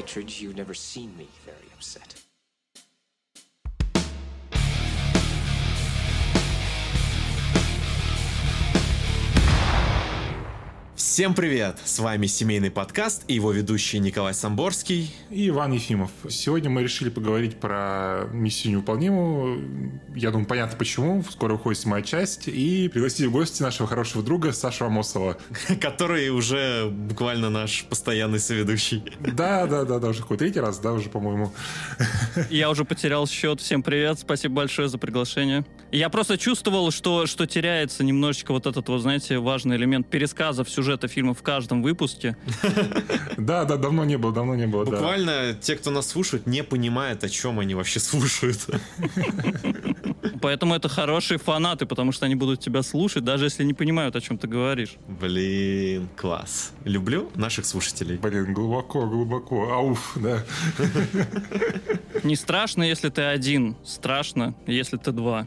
pictured you've never seen me very upset. Всем привет! С вами семейный подкаст и его ведущий Николай Самборский и Иван Ефимов. Сегодня мы решили поговорить про миссию невыполнимую. Я думаю, понятно почему. Скоро выходит седьмая часть. И пригласить в гости нашего хорошего друга Сашу Амосова. Который уже буквально наш постоянный соведущий. Да, да, да, да, уже какой третий раз, да, уже, по-моему. Я уже потерял счет. Всем привет, спасибо большое за приглашение. Я просто чувствовал, что, что теряется немножечко вот этот, вот, знаете, важный элемент пересказов сюжета фильма в каждом выпуске. Да, да, давно не было, давно не было. Буквально те, кто нас слушают, не понимают, о чем они вообще слушают. Поэтому это хорошие фанаты, потому что они будут тебя слушать, даже если не понимают, о чем ты говоришь. Блин, класс. Люблю наших слушателей. Блин, глубоко, глубоко. Ауф, да. Не страшно, если ты один. Страшно, если ты два.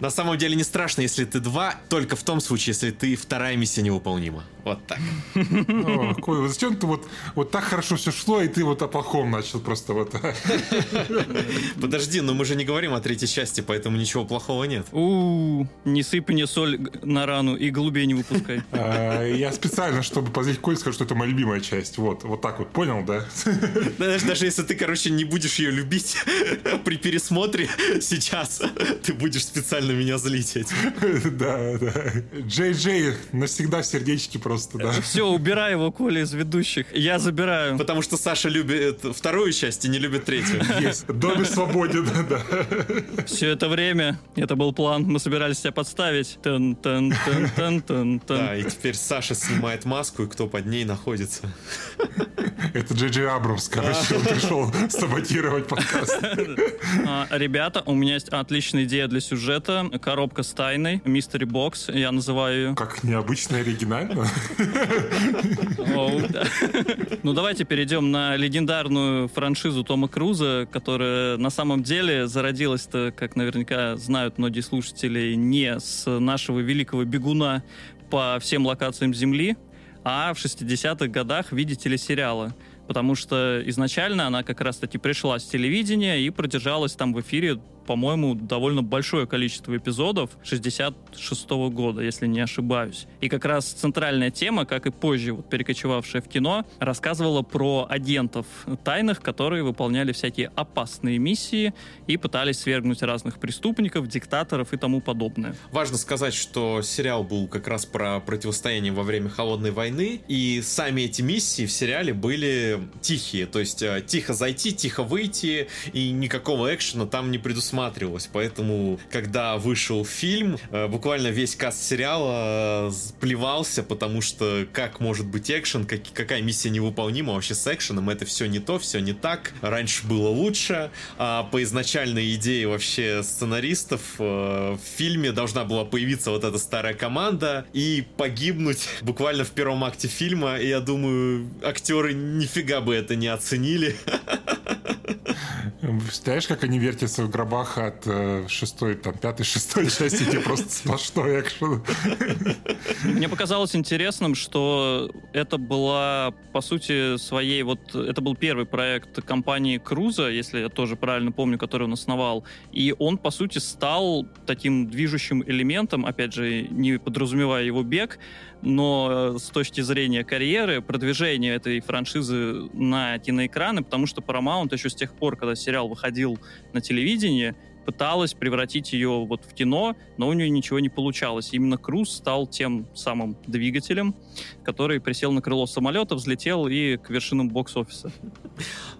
На самом деле не страшно, если ты два, только в том случае, если ты вторая миссия невыполнима. Вот так. О, Коль, зачем ты вот, вот так хорошо все шло, и ты вот о плохом начал просто вот. Подожди, но мы же не говорим о третьей части, поэтому ничего плохого нет. У, не сыпь мне соль на рану и голубей не выпускай. А, я специально, чтобы позлить Коль, скажу, что это моя любимая часть. Вот, вот так вот, понял, да? Даже, даже если ты, короче, не будешь ее любить при пересмотре сейчас, ты будешь специально меня злить этим. Да, да. Джей Джей навсегда в сердечке просто, да. Все, убирай его, Коля, из ведущих. Я забираю. Потому что Саша любит вторую часть и не любит третью. Есть. Доме свободен, да. Все это время, это был план, мы собирались тебя подставить. Тан -тан -тан -тан -тан -тан. Да, и теперь Саша снимает маску, и кто под ней находится. Это Джей Джей Абрамс, короче, он пришел саботировать подкаст. А, Ребята, у меня есть отличная идея для сюжета. Коробка с тайной, мистери бокс, я называю ее. Как необычно и оригинально. Ну, давайте перейдем на легендарную франшизу Тома Круза, которая на самом деле зародилась-то, как наверняка знают многие слушатели, не с нашего великого бегуна по всем локациям Земли, а в 60-х годах, видите ли, сериала. Потому что изначально она как раз-таки пришла с телевидения и продержалась там в эфире по-моему, довольно большое количество эпизодов 66 -го года, если не ошибаюсь. И как раз центральная тема, как и позже вот, перекочевавшая в кино, рассказывала про агентов тайных, которые выполняли всякие опасные миссии и пытались свергнуть разных преступников, диктаторов и тому подобное. Важно сказать, что сериал был как раз про противостояние во время Холодной войны, и сами эти миссии в сериале были тихие, то есть э, тихо зайти, тихо выйти, и никакого экшена там не предусматривалось просматривалось. Поэтому, когда вышел фильм, э, буквально весь каст сериала э, плевался, потому что как может быть экшен, как, какая миссия невыполнима вообще с экшеном, это все не то, все не так. Раньше было лучше. А по изначальной идее вообще сценаристов э, в фильме должна была появиться вот эта старая команда и погибнуть буквально в первом акте фильма. И я думаю, актеры нифига бы это не оценили. Представляешь, как они вертятся в гробах от э, шестой, там, пятой, шестой части, где просто сплошной экшен. Мне показалось интересным, что это была, по сути, своей, вот, это был первый проект компании Круза, если я тоже правильно помню, который он основал, и он, по сути, стал таким движущим элементом, опять же, не подразумевая его бег, но э, с точки зрения карьеры, продвижения этой франшизы на киноэкраны, потому что Paramount еще с тех пор, когда сериал выходил на телевидении, пыталась превратить ее вот в кино, но у нее ничего не получалось. Именно Круз стал тем самым двигателем, который присел на крыло самолета, взлетел и к вершинам бокс-офиса.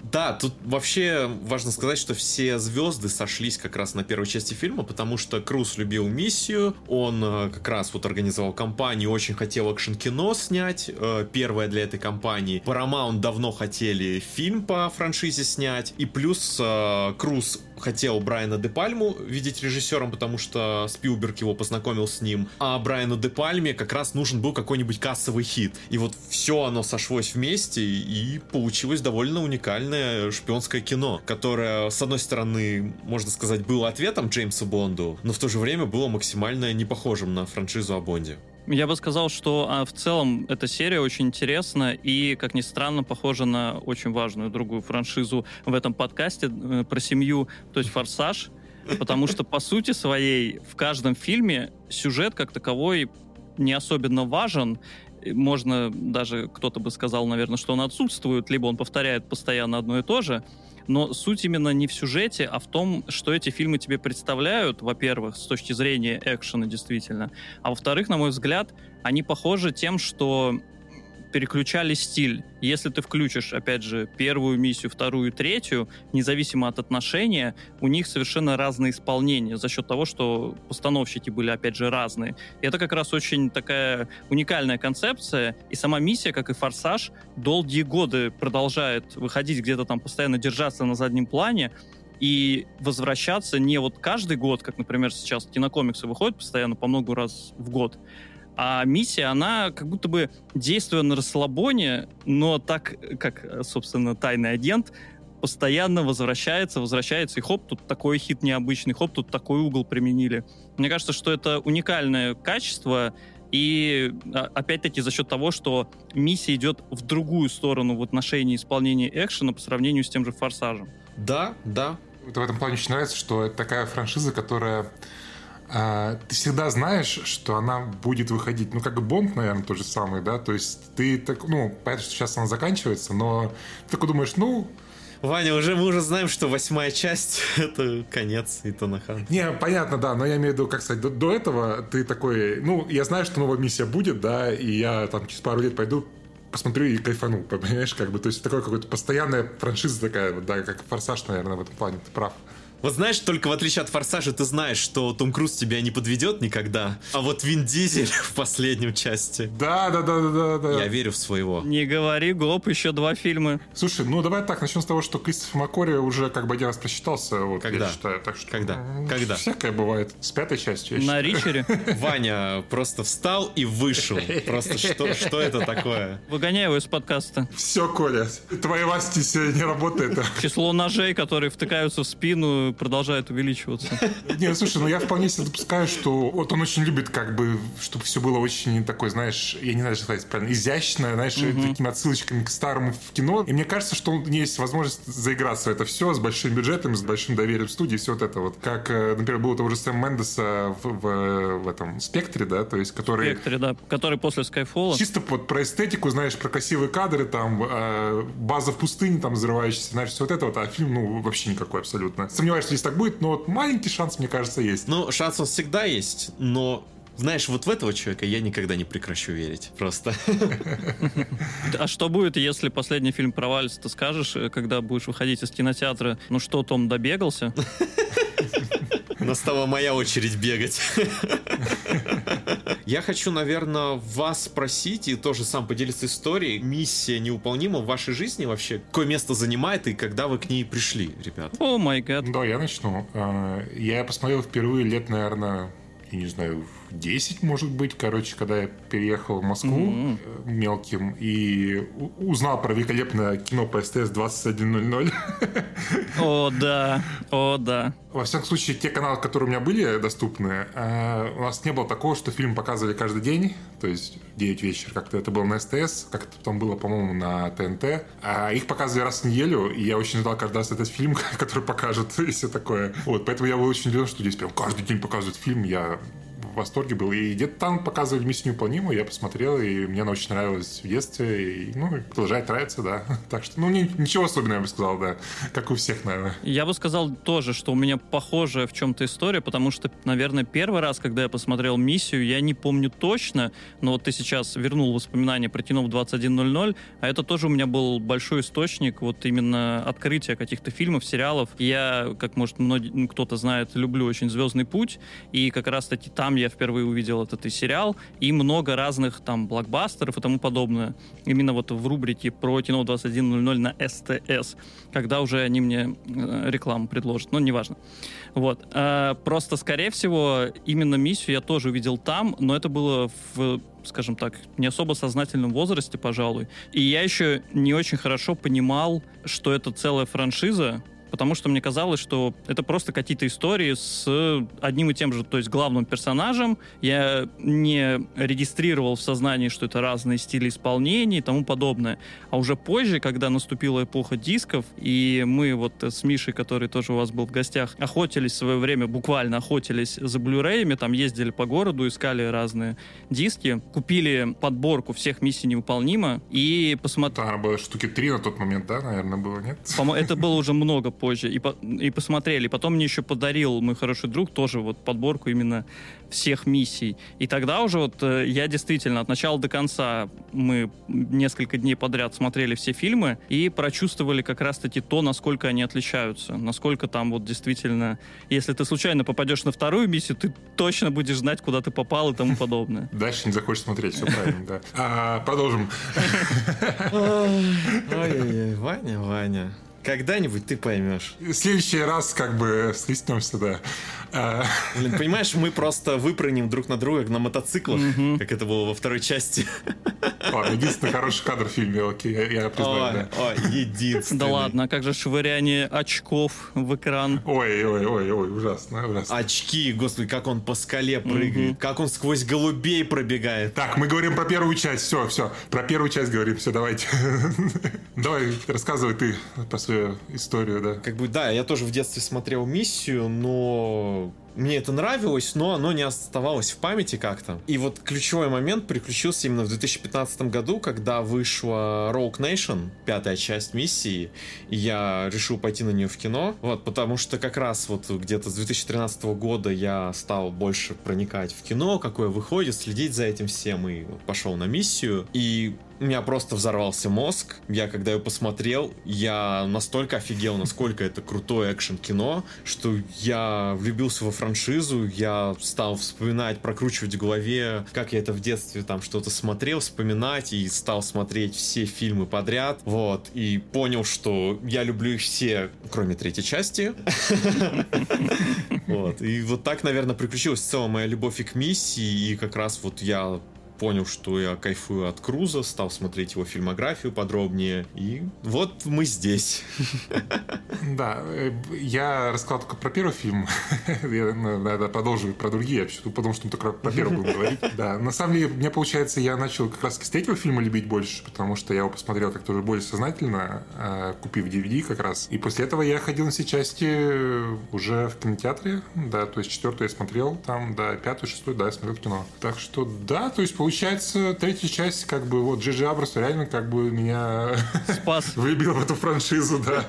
Да, тут вообще важно сказать, что все звезды сошлись как раз на первой части фильма, потому что Круз любил миссию, он э, как раз вот организовал компанию, очень хотел экшен-кино снять, э, первое для этой компании. Paramount давно хотели фильм по франшизе снять, и плюс э, Круз хотел Брайана Де Пальму видеть режиссером, потому что Спилберг его познакомил с ним, а Брайану Де Пальме как раз нужен был какой-нибудь кассовый хит. И вот все оно сошлось вместе, и получилось довольно уникальное шпионское кино, которое, с одной стороны, можно сказать, было ответом Джеймсу Бонду, но в то же время было максимально не похожим на франшизу о Бонде. Я бы сказал, что а, в целом эта серия очень интересна и, как ни странно, похожа на очень важную другую франшизу в этом подкасте э, про семью, то есть «Форсаж», потому что, по сути своей, в каждом фильме сюжет как таковой не особенно важен, можно даже, кто-то бы сказал, наверное, что он отсутствует, либо он повторяет постоянно одно и то же, но суть именно не в сюжете, а в том, что эти фильмы тебе представляют, во-первых, с точки зрения экшена действительно, а во-вторых, на мой взгляд, они похожи тем, что переключали стиль. Если ты включишь, опять же, первую миссию, вторую, третью, независимо от отношения, у них совершенно разные исполнения за счет того, что постановщики были, опять же, разные. И это как раз очень такая уникальная концепция. И сама миссия, как и «Форсаж», долгие годы продолжает выходить где-то там, постоянно держаться на заднем плане, и возвращаться не вот каждый год, как, например, сейчас кинокомиксы выходят постоянно по много раз в год, а миссия, она как будто бы действуя на расслабоне, но так, как, собственно, тайный агент, постоянно возвращается, возвращается, и хоп, тут такой хит необычный, хоп, тут такой угол применили. Мне кажется, что это уникальное качество, и а, опять-таки за счет того, что миссия идет в другую сторону в отношении исполнения экшена по сравнению с тем же «Форсажем». Да, да. В этом плане очень нравится, что это такая франшиза, которая а, ты всегда знаешь, что она будет выходить. Ну, как и Бонд, наверное, тот же самый, да? То есть ты так, ну, понятно, что сейчас она заканчивается, но ты такой думаешь, ну, Ваня, уже мы уже знаем, что восьмая часть это конец Итана Хан. Не, понятно, да, но я имею в виду, как сказать, до, до этого ты такой, ну, я знаю, что новая миссия будет, да, и я там через пару лет пойду посмотрю и кайфану, понимаешь, как бы, то есть такой какой-то постоянная франшиза такая, да, как Форсаж, наверное, в этом плане, ты прав. Вот знаешь, только в отличие от Форсажа, ты знаешь, что Том Круз тебя не подведет никогда. А вот Вин Дизель в последнем части. Да, да, да, да, да. Я верю в своего. Не говори, гоп, еще два фильма. Слушай, ну давай так, начнем с того, что Кристофер Маккори уже как бы один раз просчитался. Вот, Когда? Я считаю, так что, Когда? ну, Когда? Всякое бывает. С пятой частью, я На считаю. Ричере. Ваня просто встал и вышел. Просто что, что это такое? Выгоняй его из подкаста. Все, Коля, твоя власть сегодня не работает. Число ножей, которые втыкаются в спину, продолжает увеличиваться. Не, слушай, ну я вполне себе допускаю, что вот он очень любит, как бы, чтобы все было очень такое, знаешь, я не знаю, что сказать правильно, изящно, знаешь, такими отсылочками к старому в кино. И мне кажется, что у него есть возможность заиграться в это все с большим бюджетом, с большим доверием студии, все вот это вот. Как, э, например, было того же Сэм Мендеса в, в, в этом «Спектре», да, то есть, который... Векторе, да, который после Скайфола. Чисто вот про эстетику, знаешь, про красивые кадры, там, э, база в пустыне, там, взрывающаяся, знаешь, все вот это вот, а фильм, ну, вообще никакой абсолютно. Сомневаюсь, что здесь так будет, но вот маленький шанс, мне кажется, есть. Ну, шанс он всегда есть, но знаешь, вот в этого человека я никогда не прекращу верить. Просто. А что будет, если последний фильм провалится? Ты скажешь, э, когда будешь выходить из кинотеатра, ну что, Том добегался? Настала моя очередь бегать. Я хочу, наверное, вас спросить и тоже сам поделиться историей. Миссия неуполнима в вашей жизни вообще? Какое место занимает и когда вы к ней пришли, ребят? О май гад. Да, я начну. А, Я посмотрел впервые лет, наверное, я не знаю, в 10, может быть, короче, когда я переехал в Москву э, мелким и узнал про великолепное кино по СТС 21.00. О, да. О, да. Во всяком случае, те каналы, которые у меня были доступны, э, у нас не было такого, что фильм показывали каждый день, то есть в 9 вечера, как-то это было на СТС, как это потом было, по-моему, на ТНТ. А их показывали раз в неделю, и я очень ждал каждый раз этот фильм, который покажут, и все такое. Вот, поэтому я был очень удивлен, что здесь прям каждый день показывают фильм, я в восторге был. И где-то там показывали «Миссию неуполнимую», я посмотрел, и мне она очень нравилась в детстве, и, ну, продолжает нравиться, да. Так что, ну, ни- ничего особенного, я бы сказал, да. Как у всех, наверное. Я бы сказал тоже, что у меня похожая в чем-то история, потому что, наверное, первый раз, когда я посмотрел «Миссию», я не помню точно, но вот ты сейчас вернул воспоминания про кино в 21.00, а это тоже у меня был большой источник вот именно открытия каких-то фильмов, сериалов. Я, как, может, многие, ну, кто-то знает, люблю очень «Звездный путь», и как раз-таки там я впервые увидел этот и сериал, и много разных там блокбастеров и тому подобное. Именно вот в рубрике про кино 21.00 на СТС, когда уже они мне э, рекламу предложат, но неважно. Вот. А, просто, скорее всего, именно миссию я тоже увидел там, но это было в скажем так, не особо сознательном возрасте, пожалуй. И я еще не очень хорошо понимал, что это целая франшиза, потому что мне казалось, что это просто какие-то истории с одним и тем же, то есть главным персонажем. Я не регистрировал в сознании, что это разные стили исполнения и тому подобное. А уже позже, когда наступила эпоха дисков, и мы вот с Мишей, который тоже у вас был в гостях, охотились в свое время, буквально охотились за блюреями, там ездили по городу, искали разные диски, купили подборку всех миссий невыполнима и посмотрели... Там было штуки три на тот момент, да, наверное, было, нет? Это было уже много позже. И, по... и посмотрели. Потом мне еще подарил мой хороший друг тоже вот подборку именно всех миссий. И тогда уже вот э, я действительно от начала до конца мы несколько дней подряд смотрели все фильмы и прочувствовали как раз-таки то, насколько они отличаются. Насколько там вот действительно, если ты случайно попадешь на вторую миссию, ты точно будешь знать, куда ты попал и тому подобное. Дальше не захочешь смотреть, все правильно, да. А, продолжим. Ой-ой-ой, Ваня, Ваня. Когда-нибудь ты поймешь. В следующий раз как бы стиснемся, да. А... Блин, понимаешь, мы просто выпрыгнем друг на друга на мотоциклах, mm-hmm. как это было во второй части. О, единственный хороший кадр в фильме, окей, я, я признаю, о, да. О, единственный. Да ладно, а как же швыряние очков в экран? Ой, ой, ой, ой, ужасно, ужасно. Очки, господи, как он по скале прыгает, mm-hmm. как он сквозь голубей пробегает. Так, мы говорим про первую часть, все, все, про первую часть говорим, все, давайте. Давай, рассказывай ты по свою историю, да. Как бы, да, я тоже в детстве смотрел «Миссию», но мне это нравилось, но оно не оставалось в памяти как-то. И вот ключевой момент приключился именно в 2015 году, когда вышла Rogue Nation, пятая часть миссии, и я решил пойти на нее в кино, вот, потому что как раз вот где-то с 2013 года я стал больше проникать в кино, какое выходит, следить за этим всем, и пошел на миссию, и у меня просто взорвался мозг. Я, когда его посмотрел, я настолько офигел, насколько это крутое экшен-кино, что я влюбился во франшизу, я стал вспоминать, прокручивать в голове, как я это в детстве там что-то смотрел, вспоминать, и стал смотреть все фильмы подряд, вот, и понял, что я люблю их все, кроме третьей части. Вот, и вот так, наверное, приключилась целая моя любовь и к миссии, и как раз вот я понял, что я кайфую от Круза, стал смотреть его фильмографию подробнее, и вот мы здесь. Да, э, я рассказал только про первый фильм, я, наверное, продолжу про другие, потому что мы только про первый будем говорить. Да, на самом деле, мне получается, я начал как раз с третьего фильма любить больше, потому что я его посмотрел как-то уже более сознательно, э, купив DVD как раз, и после этого я ходил на все части уже в кинотеатре, да, то есть четвертую я смотрел там, да, пятую, шестую, да, я смотрел в кино. Так что, да, то есть получается получается, третья часть, как бы, вот, Джиджи Абрас реально, как бы, меня... Спас. Выбил в эту франшизу, да.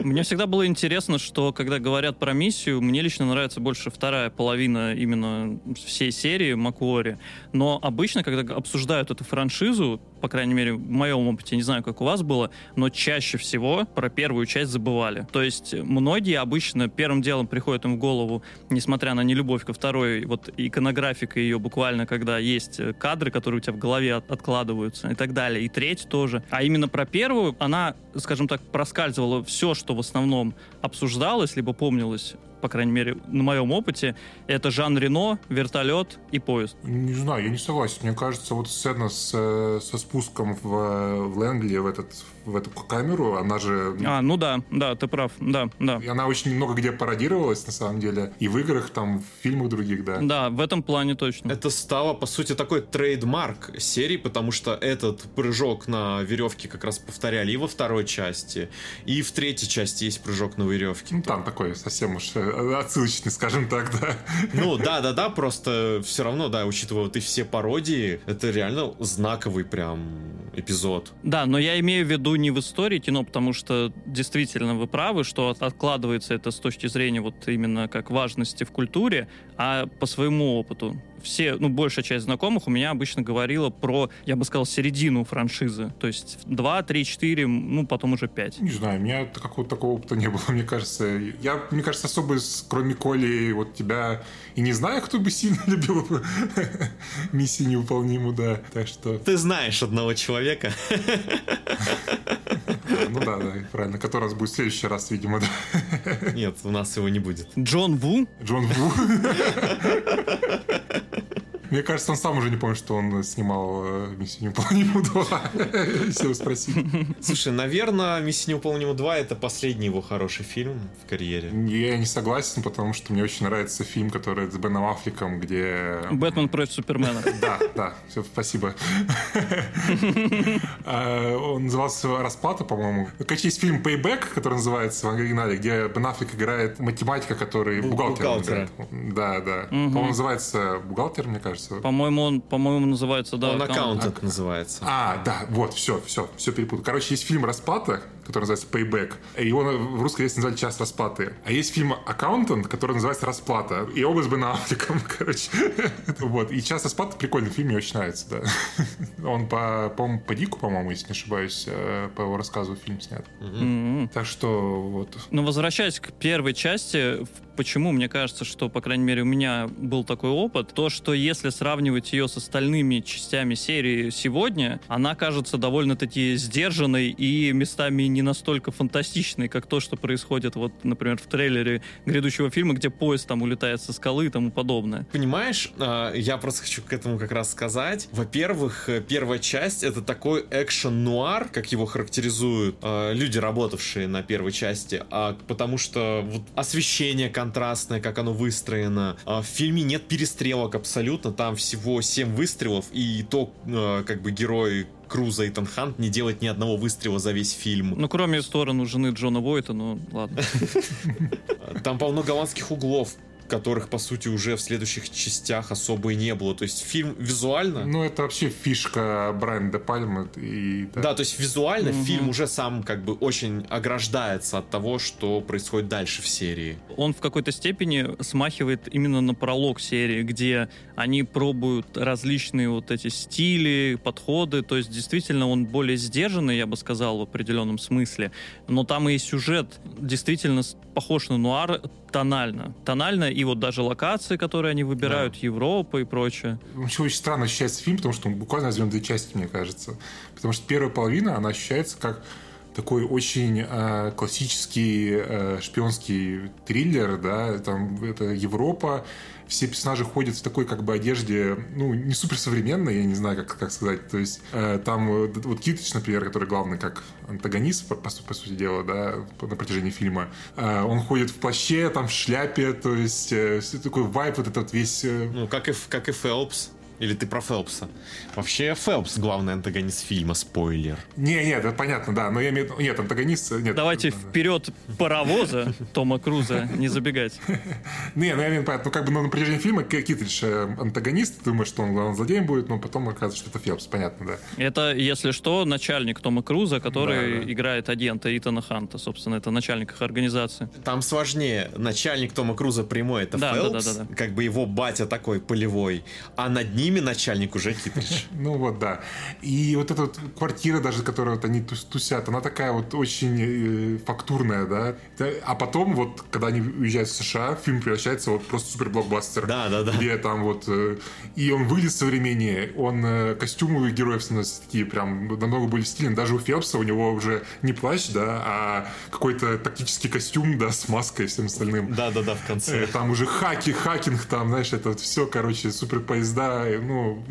Мне всегда было интересно, что, когда говорят про миссию, мне лично нравится больше вторая половина именно всей серии Макуори. Но обычно, когда обсуждают эту франшизу, по крайней мере, в моем опыте, не знаю, как у вас было, но чаще всего про первую часть забывали. То есть многие обычно первым делом приходят им в голову, несмотря на нелюбовь ко второй, вот иконографика ее буквально, когда есть кадры, которые у тебя в голове от, откладываются и так далее. И треть тоже. А именно про первую, она, скажем так, проскальзывала все, что в основном обсуждалось, либо помнилось по крайней мере, на моем опыте, это Жан Рено, вертолет и поезд. Не знаю, я не согласен. Мне кажется, вот сцена с, э, со спуском в, в Лэнгли, в этот в эту камеру, она же... А, ну да, да, ты прав, да, да. И она очень много где пародировалась, на самом деле, и в играх, там, в фильмах других, да. Да, в этом плане точно. Это стало, по сути, такой трейдмарк серии, потому что этот прыжок на веревке как раз повторяли и во второй части, и в третьей части есть прыжок на веревке. Ну, там такой совсем уж э, отсылочный, скажем так, да. Ну, да-да-да, просто все равно, да, учитывая вот и все пародии, это реально знаковый прям эпизод. Да, но я имею в виду не в истории кино, потому что действительно вы правы, что откладывается это с точки зрения вот именно как важности в культуре, а по своему опыту все, ну, большая часть знакомых у меня обычно говорила про, я бы сказал, середину франшизы. То есть 2, 3, 4, ну, потом уже 5. Не знаю, у меня какого-то такого опыта не было, мне кажется. Я, мне кажется, особо, кроме Коли, вот тебя и не знаю, кто бы сильно любил миссию невыполнимую, да. Так что... Ты знаешь одного человека. Ну да, да, правильно. Который раз будет в следующий раз, видимо, да. Нет, у нас его не будет. Джон Ву? Джон Ву. Мне кажется, он сам уже не помнит, что он снимал э, «Миссию невыполнимую 2», если его спросить. Слушай, наверное, «Миссия невыполнима 2» — это последний его хороший фильм в карьере. Я не согласен, потому что мне очень нравится фильм, который с Беном Аффлеком, где... «Бэтмен против Супермена». Да, да, все, спасибо. А, он назывался «Расплата», по-моему. Короче, есть фильм «Payback», который называется в оригинале, где Бен Аффлек играет математика, который бухгалтер. Да, да. По-моему, называется «Бухгалтер», мне кажется. По-моему, он, по-моему, называется, да, Он аккаунт. аккаунтент называется. А, да, вот, все, все, все перепутал. Короче, есть фильм «Расплата», который называется Payback. И его в русской версии назвали «Час расплаты». А есть фильм «Аккаунтант», который называется «Расплата». И оба с Бен Аффлеком, короче. Вот. И «Час расплаты» прикольный фильм, мне очень нравится, да. Он по, по по Дику, по-моему, если не ошибаюсь, э, по его рассказу фильм снят. Так что вот. Но возвращаясь к первой части, почему мне кажется, что, по крайней мере, у меня был такой опыт, то, что если сравнивать ее с остальными частями серии сегодня, она кажется довольно-таки сдержанной и местами не настолько фантастичной, как то, что происходит, вот, например, в трейлере грядущего фильма, где поезд там улетает со скалы и тому подобное. Понимаешь, а, я просто хочу к этому как раз сказать. Во-первых, э, первая часть это такой экшен-нуар, как его характеризуют э, люди, работавшие на первой части, а, потому что вот освещение контрастное, как оно выстроено. А, в фильме нет перестрелок абсолютно, там всего 7 выстрелов, и то, э, как бы герой Круза Итан Хант не делает ни одного выстрела за весь фильм. Ну, кроме стороны жены Джона Войта, ну, ладно. Там полно голландских углов, которых, по сути, уже в следующих частях особо и не было. То есть фильм визуально... Ну, это вообще фишка Брайана де Пальмы. И, Да, то есть визуально фильм уже сам как бы очень ограждается от того, что происходит дальше в серии. он в какой-то степени смахивает именно на пролог серии, где они пробуют различные вот эти стили, подходы, то есть действительно он более сдержанный, я бы сказал, в определенном смысле, но там и сюжет действительно похож на нуар тонально. Тонально, и вот даже локации, которые они выбирают, Европа и прочее. Вообще очень странно ощущается фильм, потому что он буквально разделен две части, мне кажется. Потому что первая половина, она ощущается как такой очень э, классический э, шпионский триллер, да, там это Европа, все персонажи ходят в такой как бы одежде, ну, не суперсовременной, я не знаю, как, как сказать, то есть э, там вот Китрич, например, который главный как антагонист, по, по по сути дела, да, на протяжении фильма, э, он ходит в плаще, там, в шляпе, то есть э, такой вайп вот этот весь э, Ну, как и, как и Фелпс. Или ты про Фелпса? Вообще, Фелпс главный антагонист фильма, спойлер. Не, нет, это понятно, да, но я имею в виду- нет, антагонист, нет. Давайте Да, да. вперед паровоза Тома Круза, не забегать. Не, ну я имею в виду, понятно, ну как бы на протяжении фильма Ки- Китридж антагонист, ты думаешь, что он главным злодеем будет, но потом оказывается, что это Фелпс, понятно, да. Это, если что, начальник Тома Круза, который Да, да. играет агента Итана Ханта. Собственно, это начальник их организации. Там сложнее. Начальник Тома Круза прямой это Да, да, Фелпс, да, да, да. как бы его батя такой полевой, а над ними начальник уже Китридж. Ну вот, да. И вот эта вот квартира даже, которую вот они тус- тусят, она такая вот очень э, фактурная, да. Да, А потом вот, когда они уезжают в США, фильм превращается вот просто супер блокбастер. Да, да, да. Где там вот... э, И он выглядит современнее, он... э, Костюмы героев становятся такие прям намного более стильные. Даже у Фелпса у него уже не плащ, да, а какой-то тактический костюм, да, с маской и всем остальным. Да-да-да, в Э, конце. Там уже хаки, хакинг, там, знаешь, это вот все, короче, супер поезда, ну,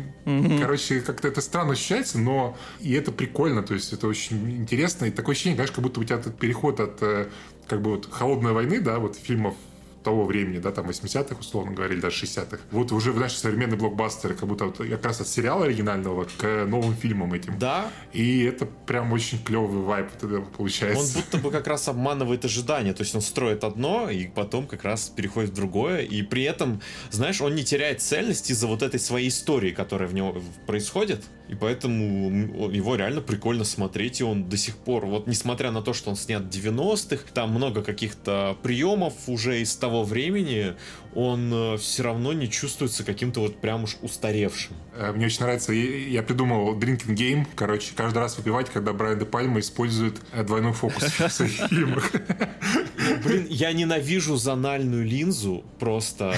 короче, как-то это странно ощущается, но и это прикольно, то есть это очень интересно, и такое ощущение, знаешь, как будто у тебя этот переход от, э, как бы вот, холодной войны, да, вот фильмов того времени, да, там 80-х, условно говоря, или даже 60-х. Вот уже, знаешь, современные блокбастеры, как будто вот как раз от сериала оригинального к новым фильмам этим. Да, И это прям очень клевый вайп тогда он получается. будто бы как раз обманывает ожидания. То есть он строит одно, и потом как раз переходит в другое. И при этом, знаешь, он не теряет цельность из-за вот этой своей истории, которая в него происходит. И поэтому его реально прикольно смотреть. И он до сих пор, вот несмотря на то, что он снят в 90-х, там много каких-то приемов уже из того времени, он все равно не чувствуется каким-то вот прям уж устаревшим. Э, Мне очень нравится, я я придумал drinking game, короче, каждый раз выпивать, когда Брайан де Пальма использует э, двойной фокус в своих фильмах. Блин, я ненавижу зональную линзу просто.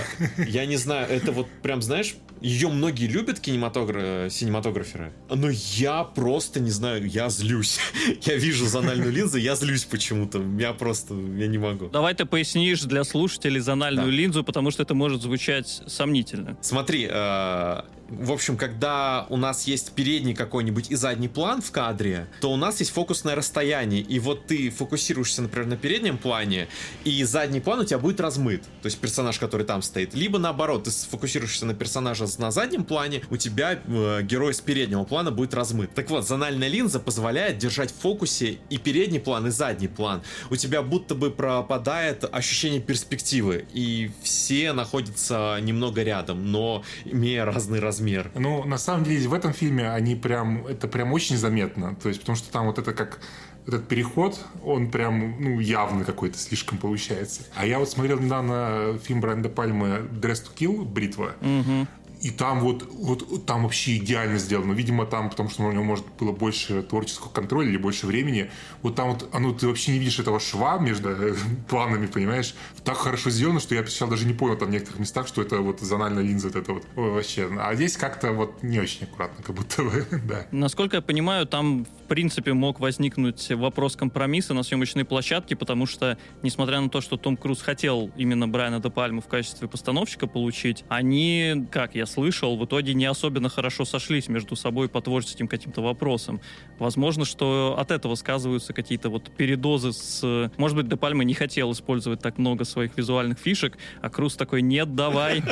Я не знаю, это вот прям, знаешь, ее многие любят кинематогра... синематограферы, но я просто не знаю, я злюсь. Я вижу зональную линзу, я злюсь почему-то. Я просто, я не могу. Давай ты пояснишь для слушателей зональную Да. линзу, потому что это может звучать сомнительно. Смотри, э, в общем, когда у нас есть передний какой-нибудь и задний план в кадре, то у нас есть фокусное расстояние. И вот ты фокусируешься, например, на переднем плане, и задний план у тебя будет размыт. То есть персонаж, который там стоит. Либо наоборот, ты сфокусируешься на персонаже на заднем плане, у тебя э, герой с переднего плана будет размыт. Так вот, зональная линза позволяет держать в фокусе и передний план, и задний план. У тебя будто бы пропадает ощущение перспективы, и все находятся немного рядом, но имея разный размер. Ну, на самом деле, в этом фильме они прям, это прям очень заметно. То есть, потому что там вот это как этот переход, он прям, ну, явный какой-то слишком получается. А я вот смотрел недавно фильм Брайана Пальмы «Dress to Kill», «Бритва», угу. И там вот, вот там вообще идеально сделано. Видимо, там, потому что у него, может, было больше творческого контроля или больше времени. Вот там вот, оно, ты вообще не видишь этого шва между э, планами, понимаешь? Так хорошо сделано, что я сначала даже не понял там в некоторых местах, что это вот зональная линза, вот это вот вообще. А здесь как-то вот не очень аккуратно, как будто бы, да. Насколько я понимаю, там, принципе, мог возникнуть вопрос компромисса на съемочной площадке, потому что, несмотря на то, что Том Круз хотел именно Брайана Де Пальму в качестве постановщика получить, они, как я слышал, в итоге не особенно хорошо сошлись между собой по творческим каким-то вопросам. Возможно, что от этого сказываются какие-то вот передозы с... Может быть, Де Пальма не хотел использовать так много своих визуальных фишек, а Круз такой, нет, давай.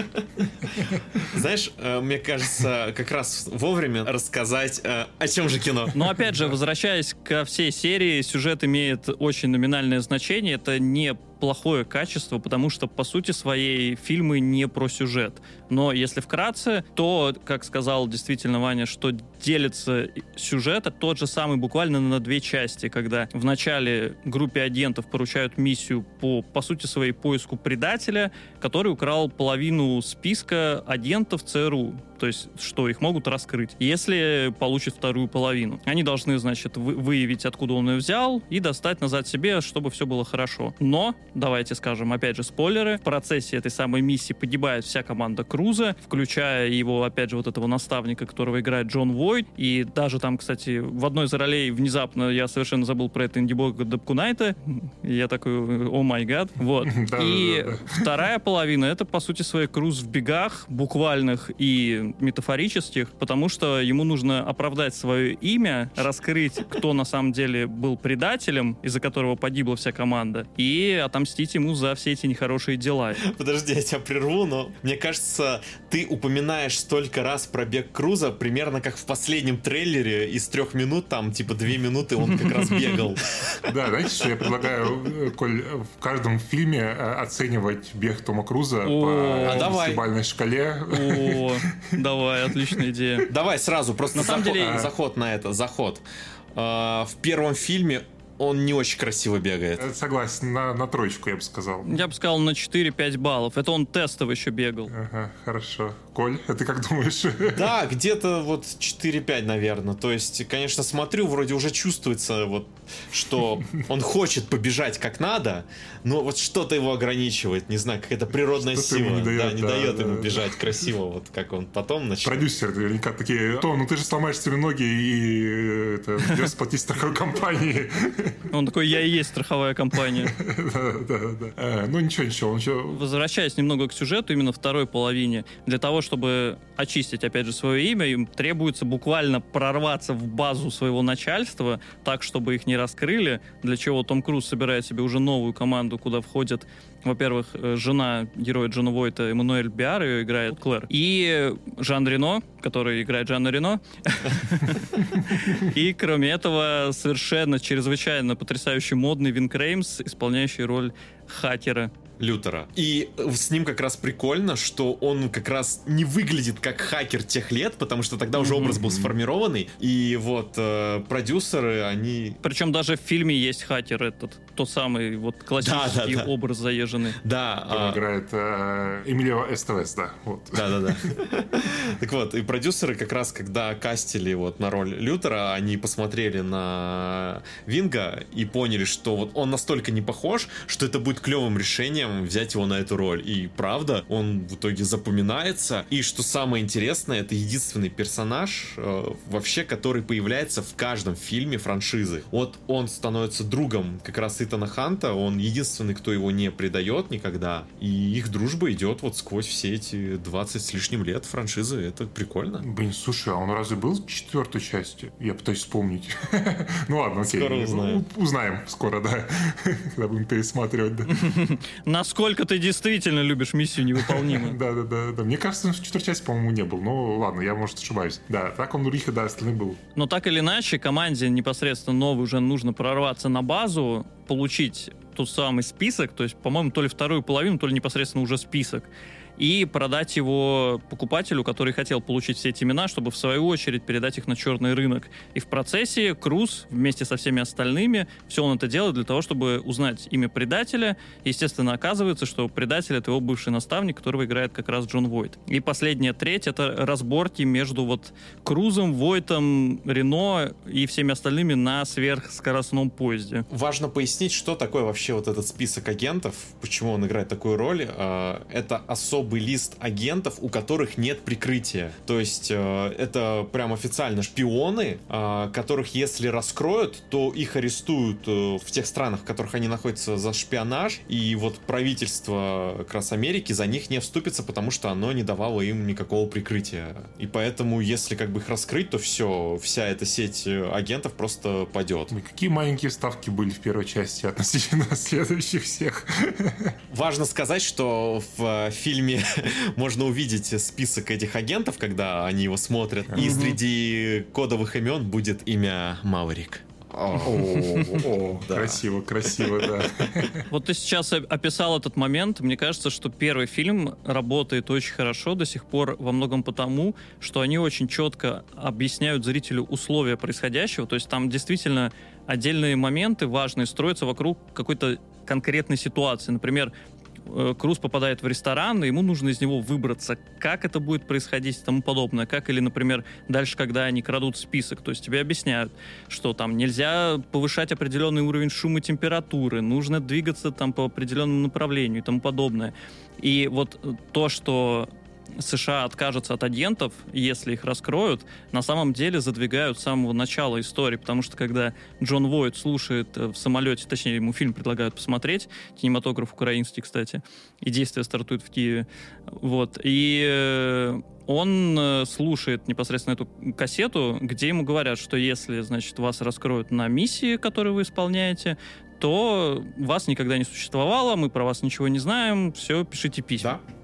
Знаешь, э, мне кажется, как раз вовремя рассказать, э, о чем же кино. Но опять же, возвращаясь ко всей серии, сюжет имеет очень номинальное значение. Это не плохое качество, потому что, по сути своей, фильмы не про сюжет. Но если вкратце, то, как сказал действительно Ваня, что делится сюжет, тот же самый буквально на две части, когда в начале группе агентов поручают миссию по, по сути своей, поиску предателя, который украл половину списка агентов ЦРУ то есть что их могут раскрыть, если получит вторую половину. Они должны, значит, вы, выявить, откуда он ее взял, и достать назад себе, чтобы все было хорошо. Но, давайте скажем, опять же, спойлеры, в процессе этой самой миссии погибает вся команда Круза, включая его, опять же, вот этого наставника, которого играет Джон Войд, и даже там, кстати, в одной из ролей внезапно я совершенно забыл про это инди-бога Дабкунайта, я такой, о май гад, вот. И вторая половина, это, по сути, своей Круз в бегах, буквальных и метафорических, потому что ему нужно оправдать свое имя, раскрыть, кто на самом деле был предателем, из-за которого погибла вся команда, и отомстить ему за все эти нехорошие дела. Подожди, я тебя прерву, но мне кажется, ты упоминаешь столько раз про бег Круза, примерно как в последнем трейлере из трех минут, там, типа, две минуты он как раз бегал. Да, знаете, что я предлагаю, Коль, в каждом фильме э, оценивать бег Тома Круза по десятибальной шкале. О, Давай, отличная идея. Давай сразу, просто на самом деле заход на это, заход. А, в первом фильме он не очень красиво бегает. Э, согласен, на, на троечку я бы сказал. Я бы сказал на 4-5 баллов. Это он тестово еще бегал. Ага, хорошо. Коль, а ты как думаешь? Да, где-то вот 4-5, наверное. То есть, конечно, смотрю, вроде уже чувствуется вот что он хочет побежать как надо, но вот что-то его ограничивает, не знаю, какая-то природная что сила. Не дает, да, не да, дает да, ему да. бежать красиво, вот как он потом начнет. Продюсеры наверняка такие, то, ну ты же сломаешь себе ноги и э, это, придется платить страховой компании. Он такой, я и есть страховая компания. Да, да, да. Э, ну ничего, ничего. Возвращаясь немного к сюжету, именно второй половине, для того, чтобы очистить, опять же, свое имя, им требуется буквально прорваться в базу своего начальства, так, чтобы их не раскрыли, для чего Том Круз собирает себе уже новую команду, куда входят во-первых, э, жена героя Джона Войта Эммануэль Биар, ее играет Клэр, и Жан Рено, который играет Жанна Рено. И, кроме этого, совершенно чрезвычайно потрясающий модный Вин Креймс, исполняющий роль хакера Лютера. И с ним как раз прикольно, что он как раз не выглядит как хакер тех лет, потому что тогда уже образ был сформированный. И вот э, продюсеры, они... Причем даже в фильме есть хакер этот, тот самый вот классический да, да, да. образ заезженный. Да. а... играет э, Эмилио Эстевес, да. Вот. Да-да-да. Так вот, и продюсеры как раз, когда кастили вот на роль Лютера, они посмотрели на Винга и поняли, что вот он настолько не похож, что это будет клевым решением взять его на эту роль. И правда, он в итоге запоминается. И что самое интересное, это единственный персонаж э, вообще, который появляется в каждом фильме франшизы. Вот он становится другом как раз Итана Ханта, он единственный, кто его не предает никогда. И их дружба идет вот сквозь все эти 20 с лишним лет франшизы. Это прикольно. Блин, слушай, а он разве был в четвертой части? Я пытаюсь вспомнить. ну ладно, окей. Скоро узнаем. Узнаем скоро, да. Когда будем пересматривать, да. Насколько ты действительно любишь миссию невыполнимую. Да, да, да, да. Мне кажется, в четвертой части, по-моему, не был. Ну, ладно, я, может, ошибаюсь. Да, так он у Риха, да, остальных был. Но так или иначе, команде непосредственно новой уже нужно прорваться на базу, получить тот самый список, то есть, по-моему, то ли вторую половину, то ли непосредственно уже список и продать его покупателю, который хотел получить все эти имена, чтобы в свою очередь передать их на черный рынок. И в процессе Круз вместе со всеми остальными, все он это делает для того, чтобы узнать имя предателя. Естественно, оказывается, что предатель — это его бывший наставник, которого играет как раз Джон Войт. И последняя треть — это разборки между вот Крузом, Войтом, Рено и всеми остальными на сверхскоростном поезде. Важно пояснить, что такое вообще вот этот список агентов, почему он играет такую роль. А, это особо особый лист агентов, у которых нет прикрытия. То есть э, это прям официально шпионы, э, которых если раскроют, то их арестуют э, в тех странах, в которых они находятся за шпионаж, и вот правительство как раз Америки за них не вступится, потому что оно не давало им никакого прикрытия. И поэтому, если как бы их раскрыть, то все, вся эта сеть агентов просто падет. Ой, какие маленькие ставки были в первой части относительно следующих всех. Важно сказать, что в фильме можно увидеть список этих агентов, когда они его смотрят. И среди кодовых имен будет имя Маврик. О, красиво, красиво, да. Вот ты сейчас описал этот момент. Мне кажется, что первый фильм работает очень хорошо до сих пор во многом потому, что они очень четко объясняют зрителю условия происходящего. То есть там действительно отдельные моменты важные строятся вокруг какой-то конкретной ситуации. Например, Круз попадает в ресторан, и ему нужно из него выбраться. Как это будет происходить и тому подобное. Как или, например, дальше, когда они крадут список. То есть тебе объясняют, что там нельзя повышать определенный уровень шума и температуры, нужно двигаться там по определенному направлению и тому подобное. И вот то, что США откажутся от агентов, если их раскроют, на самом деле задвигают с самого начала истории, потому что когда Джон Войт слушает э, в самолете, точнее, ему фильм предлагают посмотреть, кинематограф украинский, кстати, и действие стартует в Киеве, вот, и э, он э, слушает непосредственно эту кассету, где ему говорят, что если, значит, вас раскроют на миссии, которую вы исполняете, то вас никогда не существовало, мы про вас ничего не знаем, все, пишите письма. Да.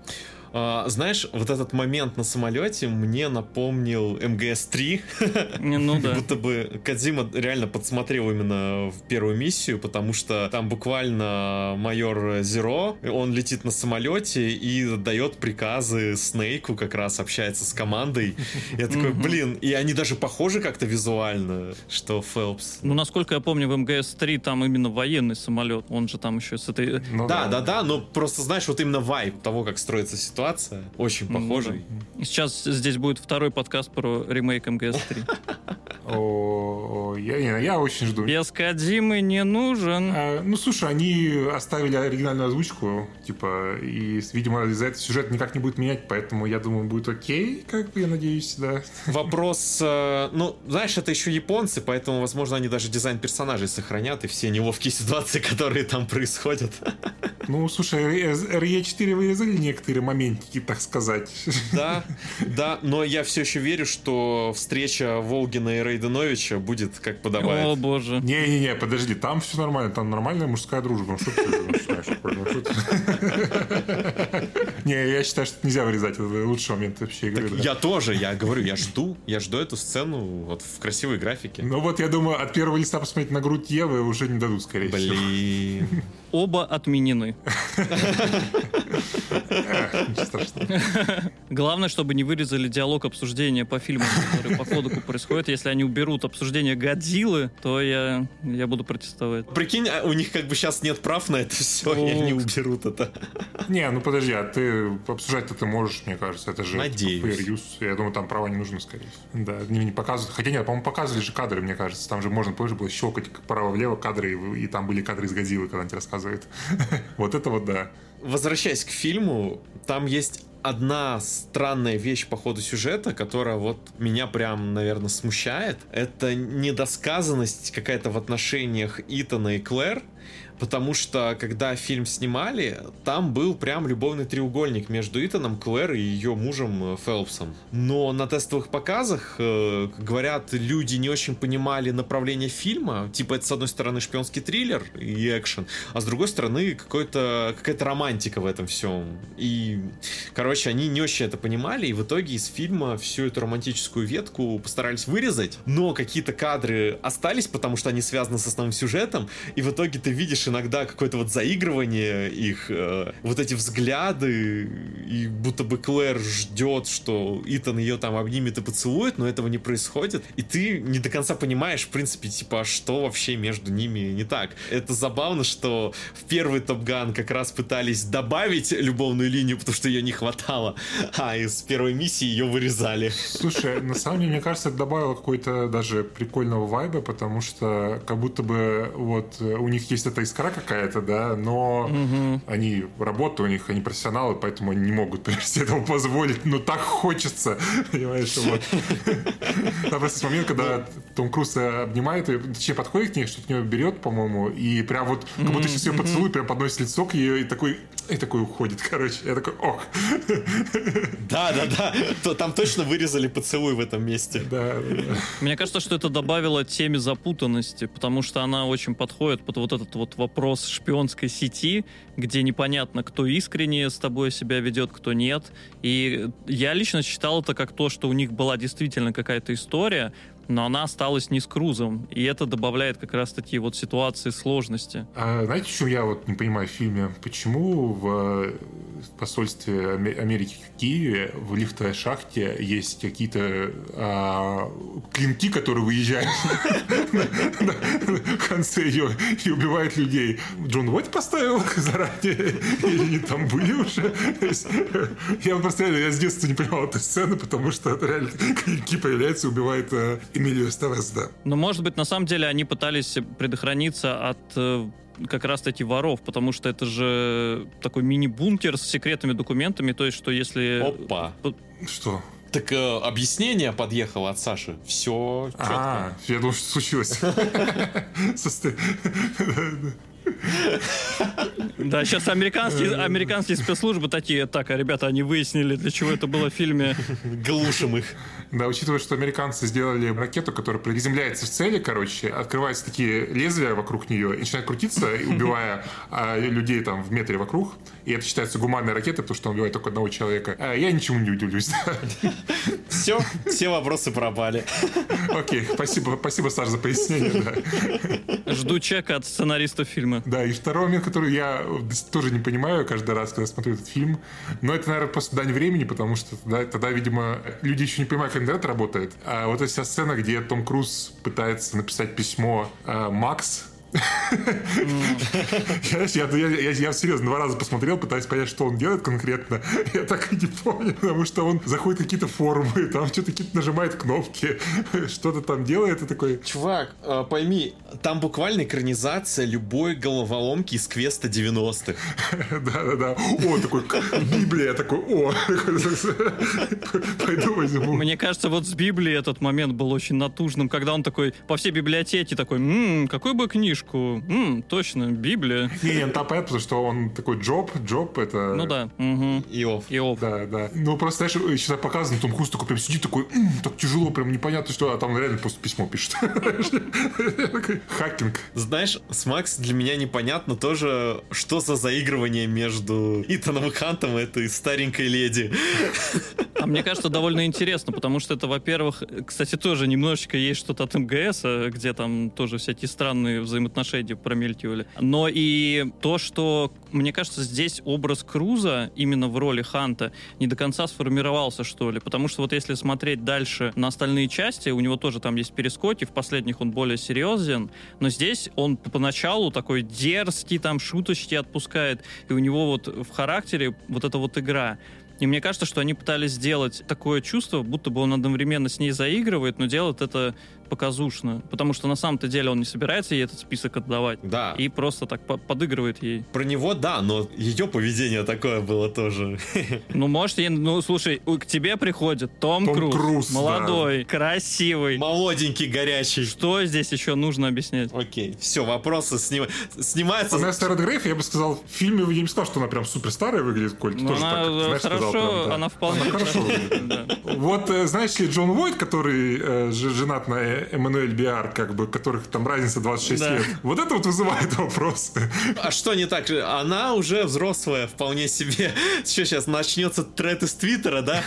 А, знаешь, вот этот момент на самолете мне напомнил МГС-3. Ну да. Будто бы Кадзима реально подсмотрел именно в первую миссию, потому что там буквально майор Зеро, он летит на самолете и дает приказы Снейку, как раз общается с командой. Я такой, блин, и они даже похожи как-то визуально, что Фелпс. Ну, насколько я помню, в МГС-3 там именно военный самолет, он же там еще с этой... Ну, да, да, да, да, но просто знаешь, вот именно вайп того, как строится ситуация ситуация, очень похожий. Ну, Сейчас здесь будет второй подкаст про ремейк МГС-3. О, я, я очень жду. Без Кадзимы не нужен. А, ну, слушай, они оставили оригинальную озвучку, типа, и, видимо, из-за этого сюжет никак не будет менять, поэтому я думаю, будет окей, как бы, я надеюсь, да. Вопрос, э, ну, знаешь, это еще японцы, поэтому, возможно, они даже дизайн персонажей сохранят и все неловкие ситуации, которые там происходят. Ну, слушай, RE4 вырезали некоторые моментики, так сказать. Да, да, но я все еще верю, что встреча Волгина и Рейденовича будет как подобает. О, боже. Не-не-не, подожди, там все нормально, там нормальная мужская дружба. Ну, что ты начинаешь? Не, я считаю, что нельзя вырезать. Это лучший момент вообще игры. Я тоже, я говорю, я жду, я жду эту сцену вот в красивой графике. Ну вот, я думаю, от первого листа посмотреть на грудь Евы уже не дадут, скорее всего. Блин. Оба отменены. Главное, чтобы не вырезали диалог обсуждения по фильму, который по кодеку происходит. Если они уберут обсуждение Годзиллы, то я, я буду протестовать. Прикинь, а у них как бы сейчас нет прав на это все, и они уберут это. Не, ну подожди, а ты обсуждать это можешь, мне кажется. Это же Надеюсь. Я думаю, там права не нужны, скорее всего. Да, не, не показывают. Хотя нет, по-моему, показывали же кадры, мне кажется. Там же можно, позже было щелкать вправо-влево кадры, и, и там были кадры из Годзиллы, когда они рассказывают. Вот это вот да. Возвращаясь к фильму, там есть одна странная вещь по ходу сюжета, которая вот меня прям, наверное, смущает. Это недосказанность какая-то в отношениях Итана и Клэр. Потому что, когда фильм снимали, там был прям любовный треугольник между Итаном, Клэр и ее мужем э, Фелпсом. Но на тестовых показах, э, говорят, люди не очень понимали направление фильма. Типа, это, с одной стороны, шпионский триллер и экшен, а с другой стороны, какой-то, какая-то романтика в этом всем. И, короче, они не очень это понимали, и в итоге из фильма всю эту романтическую ветку постарались вырезать, но какие-то кадры остались, потому что они связаны с основным сюжетом, и в итоге ты видишь иногда какое-то вот заигрывание их, э, вот эти взгляды, и будто бы Клэр ждет, что Итан ее там обнимет и поцелует, но этого не происходит, и ты не до конца понимаешь, в принципе, типа, а что вообще между ними не так. Это забавно, что в первый Топ Ган как раз пытались добавить любовную линию, потому что ее не хватало, а из первой миссии ее вырезали. Слушай, на самом деле, мне кажется, это добавило какой-то даже прикольного вайба, потому что как будто бы вот у них есть эта искра какая-то, да, но угу. они работают, у них они профессионалы, поэтому они не могут себе этого позволить, но так хочется, понимаешь, вот. Там просто момент, когда Том Круз обнимает ее, точнее, подходит к ней, что-то нее берет, по-моему, и прям вот, как будто сейчас ее поцелует, прям подносит лицо к ее, и такой, и такой уходит, короче. Я такой, ох. Да, да, да. То, там точно вырезали поцелуй в этом месте. Да, да. Мне кажется, что это добавило теме запутанности, потому что она очень подходит под вот этот вот вопрос шпионской сети, где непонятно, кто искренне с тобой себя ведет, кто нет. И я лично считал это как то, что у них была действительно какая-то история, но она осталась не с Крузом, и это добавляет как раз такие вот ситуации сложности. А знаете, что я вот не понимаю в фильме? Почему в посольстве Америки в Киеве в лифтовой шахте есть какие-то а, клинки, которые выезжают в конце ее и убивают людей? Джон Уотт поставил заранее? Или там были уже? Я просто я с детства не понимал эту сцену, потому что это реально клинки появляются и убивают а, Эмилию Эстевес, да. Но, может быть, на самом деле они пытались предохраниться от э, как раз-таки воров, потому что это же такой мини-бункер с секретными документами, то есть, что если... Опа! Что? Так э, объяснение подъехало от Саши. Все четко. А, я думал, что случилось. Да, сейчас американские, американские спецслужбы такие, так, а ребята, они выяснили, для чего это было в фильме. Глушим их. Да, учитывая, что американцы сделали ракету, которая приземляется в цели, короче, открываются такие лезвия вокруг нее и начинает крутиться, убивая а, людей там в метре вокруг. И это считается гуманной ракетой, потому что он убивает только одного человека. А я ничему не удивлюсь. Все, все вопросы пропали. Окей, спасибо, спасибо, Саш, за пояснение. Да. Жду чека от сценаристов фильма. Да, и второй момент, который я тоже не понимаю каждый раз, когда смотрю этот фильм, но это, наверное, просто дань времени, потому что тогда, тогда видимо, люди еще не понимают, как интернет работает. А вот эта вся сцена, где Том Круз пытается написать письмо э, Макс, я, серьезно два раза посмотрел, пытаясь понять, что он делает конкретно. Я так и не помню, потому что он заходит в какие-то форумы, там что-то какие-то нажимает кнопки, что-то там делает, и такой... Чувак, а, пойми, там буквально экранизация любой головоломки из квеста 90-х. Да-да-да. О, такой, Библия, такой, о, пойду возьму. Мне кажется, вот с Библией этот момент был очень натужным, когда он такой по всей библиотеке такой, какой бы книжку книжку. М, точно, Библия. Не, не, там понятно, потому что он такой Джоб, Джоб это... Ну да. Угу. Иов. Иов. Да, да. Ну, просто, знаешь, еще показано, Том Круз такой прям сидит такой, М, так тяжело, прям непонятно, что, а там реально просто письмо пишет. Хакинг. Знаешь, с Макс для меня непонятно тоже, что за заигрывание между Итаном и Хантом и этой старенькой леди. А мне кажется, довольно интересно, потому что это, во-первых, кстати, тоже немножечко есть что-то от МГС, где там тоже всякие странные взаимоотношения взаимоотношения промелькивали. Но и то, что, мне кажется, здесь образ Круза именно в роли Ханта не до конца сформировался, что ли. Потому что вот если смотреть дальше на остальные части, у него тоже там есть перескоки, в последних он более серьезен, но здесь он поначалу такой дерзкий, там шуточки отпускает, и у него вот в характере вот эта вот игра. И мне кажется, что они пытались сделать такое чувство, будто бы он одновременно с ней заигрывает, но делает это показушно, потому что на самом-то деле он не собирается ей этот список отдавать. Да. И просто так по- подыгрывает ей. Про него, да, но ее поведение такое было тоже. Ну, может, ей, ну, слушай, к тебе приходит Том, Том Круз, Круз, молодой, красивый. Молоденький, горячий. Что здесь еще нужно объяснять? Окей, все, вопросы снима- снимаются. Нестер Редгрейв, я бы сказал, в фильме я не сказал, что она прям супер старая выглядит, Коль. Ты Ну, тоже она так, э, знаешь, сказал хорошо, прям, да. она вполне Она хорошо. Вот, э, знаешь ли, Джон Войт, который э, женат на э, Эммануэль Биар, как бы, которых там разница 26 Да. лет, вот это вот вызывает вопросы. А что не так? Она уже взрослая, вполне себе. Что сейчас начнется тред из Твиттера, да?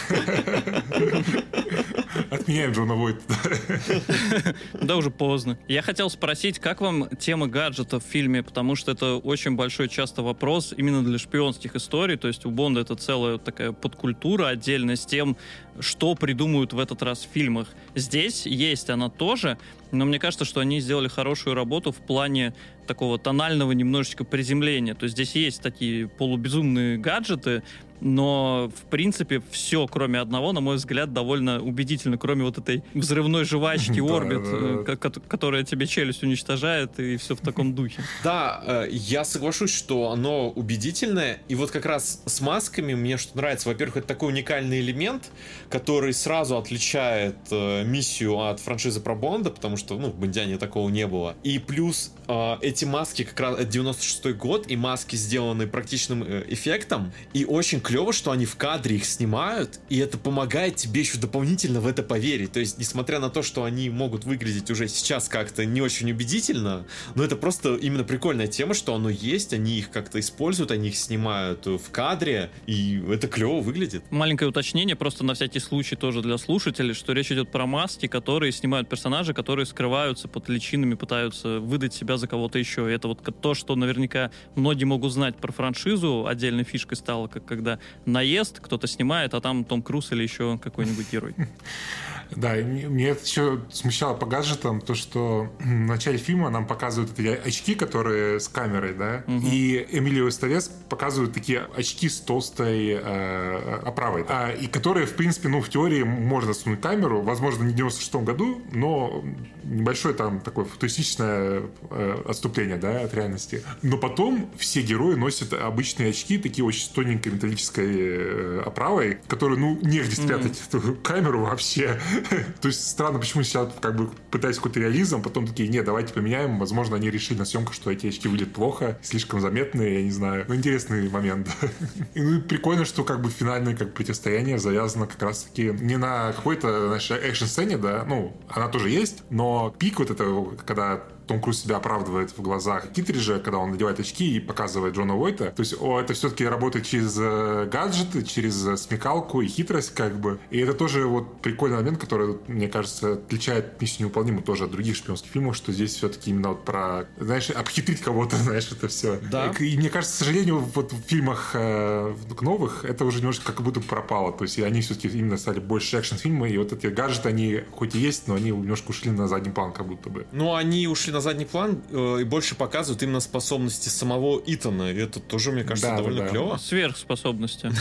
Отменяем Джона Войта. да. Да, уже поздно. Я хотел спросить, как вам тема гаджетов в фильме, потому что это очень большой часто вопрос именно для шпионских историй, то есть у Бонда это целая такая подкультура отдельно с тем, что придумают в этот раз в фильмах. Здесь есть она тоже, но мне кажется, что они сделали хорошую работу в плане такого тонального немножечко приземления. То есть здесь есть такие полубезумные гаджеты, но, в принципе, все, кроме одного, на мой взгляд, довольно убедительно, кроме вот этой взрывной жвачки Орбит, э, которая тебе челюсть уничтожает, и все в таком духе. Да, э, я соглашусь, что оно убедительное. И вот как раз с масками мне что нравится. Во-первых, это такой уникальный элемент, который сразу отличает э, миссию от франшизы про Бонда, потому что, ну, в Бондиане такого не было. И плюс эти маски как раз это 96 год, и маски сделаны практичным эффектом. И очень клево, что они в кадре их снимают, и это помогает тебе еще дополнительно в это поверить. То есть, несмотря на то, что они могут выглядеть уже сейчас как-то не очень убедительно, но это просто именно прикольная тема, что оно есть, они их как-то используют, они их снимают в кадре, и это клево выглядит. Маленькое уточнение, просто на всякий случай тоже для слушателей, что речь идет про маски, которые снимают персонажи, которые скрываются под личинами, пытаются выдать себя за кого-то еще. И это вот то, что наверняка многие могут знать про франшизу, отдельной фишкой стало, как когда наезд, кто-то снимает, а там Том Круз или еще какой-нибудь герой. Да, и мне это еще смущало по гаджетам, то, что в начале фильма нам показывают эти очки, которые с камерой, да, и Эмилио Эстевес показывают такие очки с толстой э, оправой, А, и которые, в принципе, ну, в теории можно сунуть камеру, возможно, не в 96 году, но небольшое там такое футуристичное э, отступление, да, от реальности. Но потом все герои носят обычные очки, такие очень с тоненькой металлической э, оправой, которые, ну, негде спрятать эту камеру вообще. То есть странно, почему сейчас как бы пытаясь какой-то реализм, потом такие, нет, давайте поменяем. Возможно, они решили на съемках, что эти очки выглядят плохо, слишком заметные, я не знаю. Ну, интересный момент. И, ну, прикольно, что как бы финальное как противостояние завязано как раз-таки не на какой-то, знаешь, экшн-сцене, да, ну, она тоже есть, но пик вот этого, когда том Круз себя оправдывает в глазах Китриджа, когда он надевает очки и показывает Джона Уойта. То есть о, это все-таки работает через э, гаджеты, через э, смекалку и хитрость как бы. И это тоже вот прикольный момент, который, мне кажется, отличает «Миссию невыполнимую» тоже от других шпионских фильмов, что здесь все-таки именно вот про, знаешь, обхитрить кого-то, знаешь, это все. Да. И, и мне кажется, к сожалению, вот в фильмах э, новых это уже немножко как будто пропало. То есть они все-таки именно стали больше экшн-фильмы, и вот эти гаджеты, они хоть и есть, но они немножко ушли на задний план как будто бы. Ну, они ушли на задний план э, и больше показывают именно способности самого Итана. И это тоже, мне кажется, Да, довольно да. клево. Сверхспособности.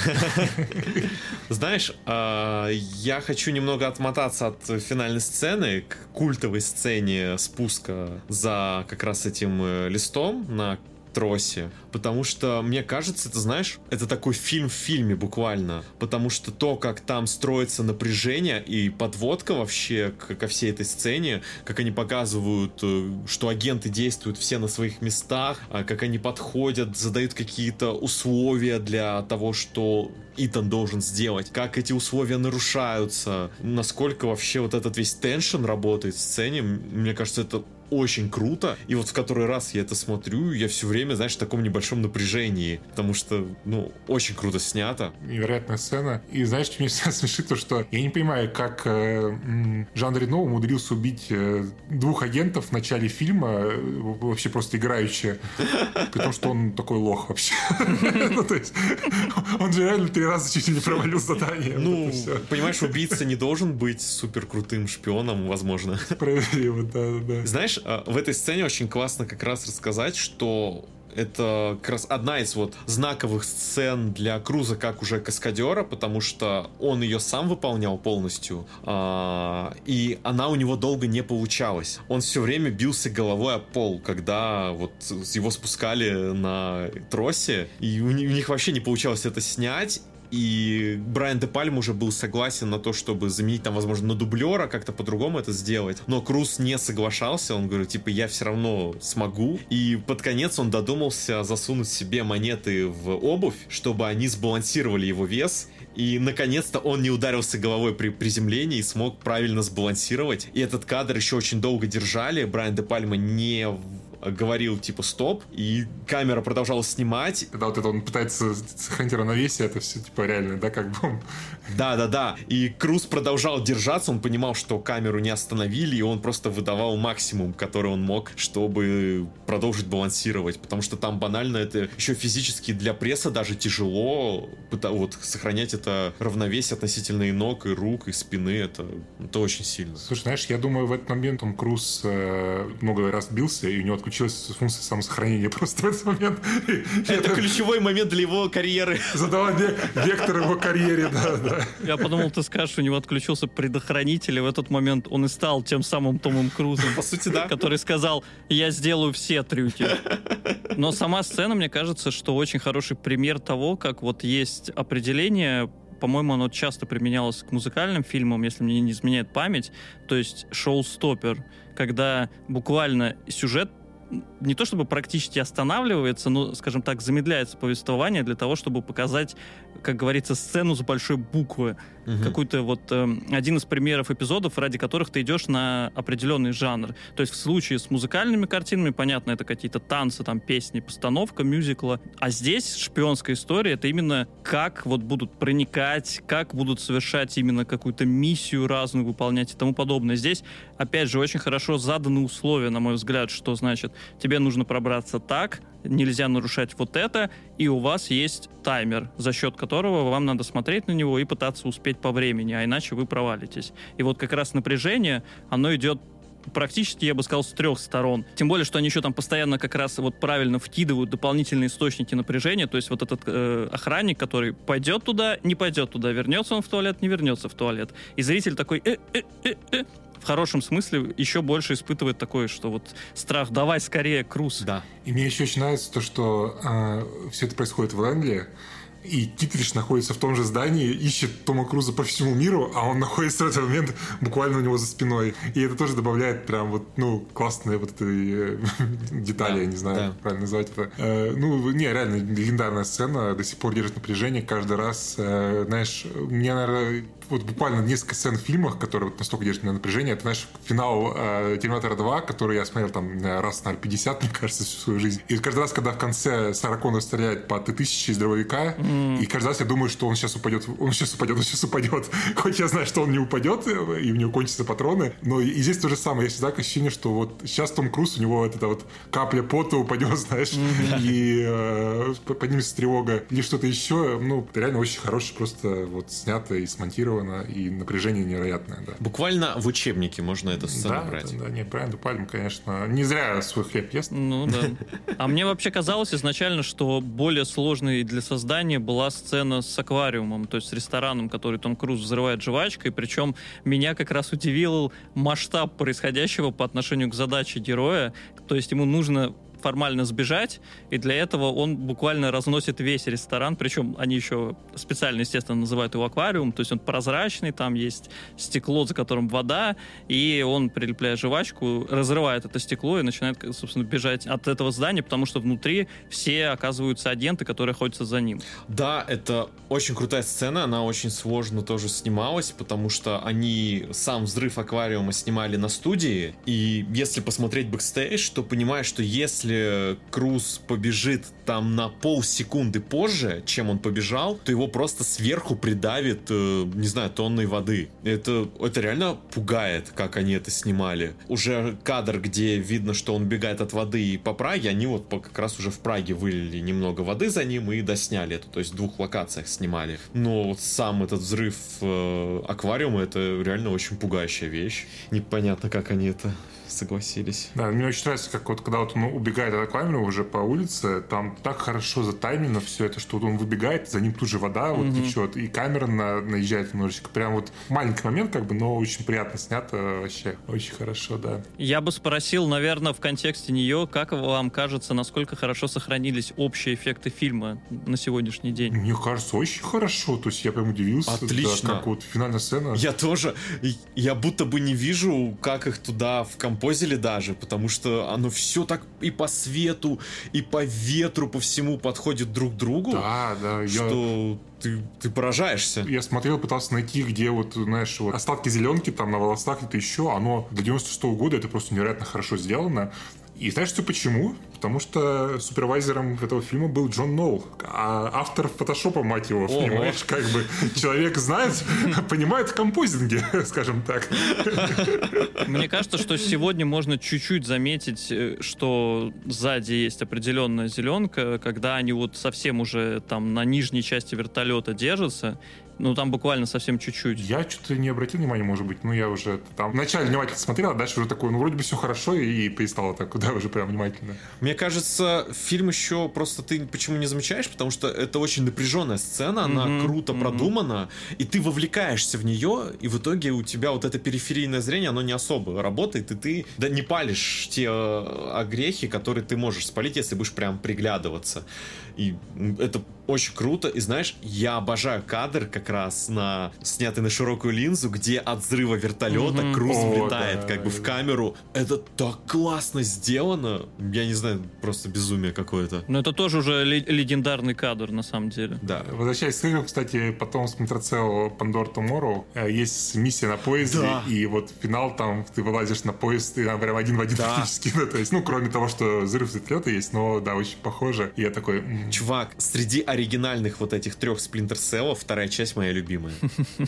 Знаешь, а, я хочу немного отмотаться от финальной сцены к культовой сцене спуска за как раз этим э, листом на тросе, потому что, мне кажется, это, знаешь, это такой фильм в фильме буквально, потому что то, как там строится напряжение и подводка вообще ко всей этой сцене, как они показывают, э, что агенты действуют все на своих местах, а как они подходят, задают какие-то условия для того, что Итан должен сделать, как эти условия нарушаются, насколько вообще вот этот весь теншн работает в сцене, мне кажется, это очень круто. И вот в который раз я это смотрю, я все время, знаешь, в таком небольшом напряжении. Потому что, ну, очень круто снято. невероятная сцена. И знаешь, меня всегда смешит, то что я не понимаю, как э, Жан Рено умудрился убить э, двух агентов в начале фильма, э, вообще просто играючи, при том, что он такой лох вообще. Ну, то есть, он же реально три раза чуть не провалил задание. Ну, понимаешь, убийца не должен быть супер крутым шпионом, возможно. Справедливо, да, да. Знаешь, а, в этой сцене очень классно как раз рассказать, что это как раз одна из вот знаковых сцен для Круза как уже каскадера, потому что он ее сам выполнял полностью, а, и она у него долго не получалась. Он все время бился головой о пол, когда вот его спускали на тросе, и у них вообще не получалось это снять, и Брайан Де Пальм уже был согласен на то, чтобы заменить там, возможно, на дублера, как-то по-другому это сделать. Но Круз не соглашался, он говорит, типа, я все равно смогу. И под конец он додумался засунуть себе монеты в обувь, чтобы они сбалансировали его вес. И наконец-то он не ударился головой при приземлении и смог правильно сбалансировать. И этот кадр еще очень долго держали. Брайан Де Пальма не говорил типа стоп, и камера продолжала снимать. Когда вот это он пытается сохранить равновесие, это все типа реально, да, как бы он... Да, да, да. И Круз продолжал держаться, он понимал, что камеру не остановили, и он просто выдавал максимум, который он мог, чтобы продолжить балансировать. Потому что там банально это еще физически для пресса даже тяжело вот сохранять это равновесие относительно и ног, и рук, и спины. Это, это очень сильно. Слушай, знаешь, я думаю, в этот момент Том Круз э, много раз бился, и у него отключилась функция самосохранения просто в этот момент. Это ключевой момент для его карьеры. Задала вектор его карьере, да, да. Я подумал, ты скажешь, у него отключился предохранитель, и в этот момент он и стал тем самым Томом Крузом. По сути, да. Который сказал, я сделаю все трюки. Но сама сцена, мне кажется, что очень хороший пример того, как вот есть определение по-моему, оно часто применялось к музыкальным фильмам, если мне не изменяет память. То есть шоу-стоппер, когда буквально сюжет не то чтобы практически останавливается, но, скажем так, замедляется повествование для того, чтобы показать, как говорится, сцену с большой буквы. Угу. Какой-то вот э, один из примеров эпизодов, ради которых ты идешь на определенный жанр. То есть в случае с музыкальными картинами, понятно, это какие-то танцы, там песни, постановка мюзикла. А здесь шпионская история, это именно как вот будут проникать, как будут совершать именно какую-то миссию разную выполнять и тому подобное. Здесь, опять же, очень хорошо заданы условия, на мой взгляд, что значит тебе нужно пробраться так, нельзя нарушать вот это, и у вас есть таймер, за счет которого вам надо смотреть на него и пытаться успеть по времени, а иначе вы провалитесь. И вот как раз напряжение, оно идет практически, я бы сказал, с трех сторон. Тем более, что они еще там постоянно как раз вот правильно вкидывают дополнительные источники напряжения. То есть вот этот э, охранник, который пойдет туда, не пойдет туда, вернется он в туалет, не вернется в туалет. И зритель такой, э, э, э, э, в хорошем смысле еще больше испытывает такое, что вот страх, давай скорее, Круз. Да. И мне еще очень нравится то, что э, все это происходит в Лэнгли, и Китриш находится в том же здании, ищет Тома Круза по всему миру, а он находится в этот момент буквально у него за спиной. И это тоже добавляет прям вот, ну, классные вот этой э, детали, да, я не знаю, да. правильно назвать это. Э, ну, не, реально, легендарная сцена, до сих пор держит напряжение каждый раз. Э, знаешь, мне, наверное, вот буквально несколько сцен в фильмах, которые вот настолько держат меня напряжение. Это, знаешь, финал э, Терминатора 2, который я смотрел там раз, наверное, 50, мне кажется, всю свою жизнь. И каждый раз, когда в конце Сара Коннор стреляет по Т-1000 из дробовика, mm. и каждый раз я думаю, что он сейчас упадет, он сейчас упадет, он сейчас упадет. Хоть я знаю, что он не упадет, и у него кончатся патроны, но и, здесь то же самое. Я всегда ощущение, что вот сейчас Том Круз, у него вот эта вот капля пота упадет, знаешь, mm-hmm. и э, поднимется тревога или что-то еще. Ну, реально очень хороший, просто вот снято и смонтировано и напряжение невероятное, да. Буквально в учебнике можно эту сцену да, брать. Да, да, не, Брайан Пальм, конечно, не зря свой хлеб ест. Ну да. А мне вообще казалось изначально, что более сложной для создания была сцена с аквариумом, то есть с рестораном, который Том Круз взрывает жвачкой, причем меня как раз удивил масштаб происходящего по отношению к задаче героя, то есть ему нужно формально сбежать, и для этого он буквально разносит весь ресторан, причем они еще специально, естественно, называют его аквариум, то есть он прозрачный, там есть стекло, за которым вода, и он, прилепляя жвачку, разрывает это стекло и начинает, собственно, бежать от этого здания, потому что внутри все оказываются агенты, которые охотятся за ним. Да, это очень крутая сцена, она очень сложно тоже снималась, потому что они сам взрыв аквариума снимали на студии, и если посмотреть бэкстейдж, то понимаешь, что если если Круз побежит там на полсекунды позже, чем он побежал, то его просто сверху придавит, э, не знаю, тонной воды. Это, это реально пугает, как они это снимали. Уже кадр, где видно, что он бегает от воды и по Праге, они вот как раз уже в Праге вылили немного воды за ним и досняли это, то есть в двух локациях снимали. Но вот сам этот взрыв э, аквариума, это реально очень пугающая вещь. Непонятно, как они это согласились. Да, мне очень нравится, как вот когда вот он убегает от камеры уже по улице, там так хорошо затаймено все это, что вот он выбегает, за ним тут же вода вот Мгм. течет, и камера на, наезжает немножечко. Прям вот маленький момент, как бы, но очень приятно снято вообще. Очень хорошо, да. Я бы спросил, наверное, в контексте нее, как вам кажется, насколько хорошо сохранились общие эффекты фильма на сегодняшний день? Мне кажется, очень хорошо. То есть я прям удивился, да, Отлично. как вот финальная сцена. Я тоже, я будто бы не вижу, как их туда вкомпозили даже, потому что оно все так и по свету, и по ветру, по всему подходит друг к другу, Да, да. Я, что ты, ты поражаешься. я смотрел, пытался найти, где вот, знаешь, вот остатки зеленки там на волосах, где-то еще. Оно до 96 года это просто невероятно хорошо сделано. И знаешь, что почему? Потому что супервайзером этого фильма был Джон Ноул, а автор фотошопа, мать его, Ого. понимаешь? Как бы человек знает, понимает композинге, скажем так. Мне кажется, что сегодня можно чуть-чуть заметить, э, что сзади есть определенная зеленка, когда они вот совсем уже там на нижней части вертолета держатся, ну там буквально совсем чуть-чуть. Я что-то не обратил внимания, может быть, ну я уже там вначале внимательно смотрел, а дальше уже такой, ну вроде бы все хорошо, и перестало так, да, уже прям внимательно. Мне кажется, фильм еще просто ты почему не замечаешь, потому что это очень напряженная сцена, она Мгм, круто мгм. продумана, и ты вовлекаешься в нее, и в итоге у тебя вот это периферийное зрение, оно не особо работает, и ты да, не палишь те э, огрехи, которые ты можешь спалить, если будешь прям приглядываться. И это очень круто. И знаешь, я обожаю кадр как раз на снятый на широкую линзу, где от взрыва вертолета Мгм. Круз О, влетает да. как бы в камеру. Это так классно сделано. Я не знаю, просто безумие какое-то. Но это тоже уже ле- легендарный кадр на самом деле. Да. Возвращаясь к играм, кстати, потом с Митрацел Pandora Tomorrow есть миссия на поезде, Да. и вот финал там, ты вылазишь на поезд, и там прям один в один Да. практически, да, то есть, ну, кроме того, что взрыв вертолета есть, но, да, очень похоже. И я такой, Чувак, среди оригинальных вот этих трех Splinter Cell вторая часть моя любимая.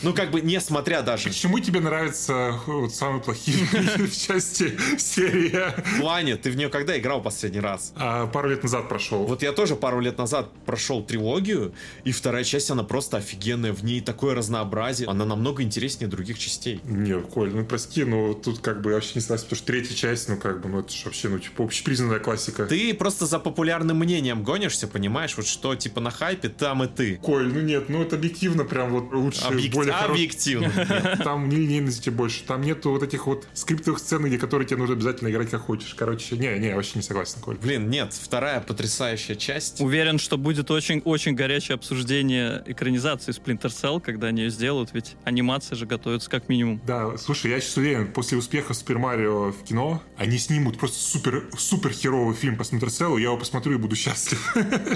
Ну, как бы, несмотря даже почему тебе нравятся вот самые плохие части серии? в плане, ты в нее когда играл последний раз? А, Пару лет назад прошел. Вот я тоже пару лет назад прошел трилогию, и вторая часть, она просто офигенная. В ней такое разнообразие. Она намного интереснее других частей. Нет, Коль, ну прости, но тут как бы вообще не согласен, потому что третья часть, ну как бы, ну это же вообще, ну типа общепризнанная классика. Ты просто за популярным мнением гонишься, понимаешь? Вот что, типа, на хайпе там и ты. Коль, ну нет, ну это объективно прям вот лучше, Объек- более хороший. Объективно. Там нелинейности больше, там нету вот этих вот скриптовых сцен, где которые тебе нужно обязательно играть как хочешь. Короче, не, не, вообще не согласен, Коль. Блин, нет, вторая потрясающая часть. Уверен, что будет очень-очень горячее обсуждение экранизации Splinter Cell, когда они ее сделают, ведь анимация же готовится как минимум. Да, слушай, я сейчас уверен, после успеха Супер Марио в кино, они снимут просто супер, супер херовый фильм по Спlinter Cell, я его посмотрю и буду счастлив.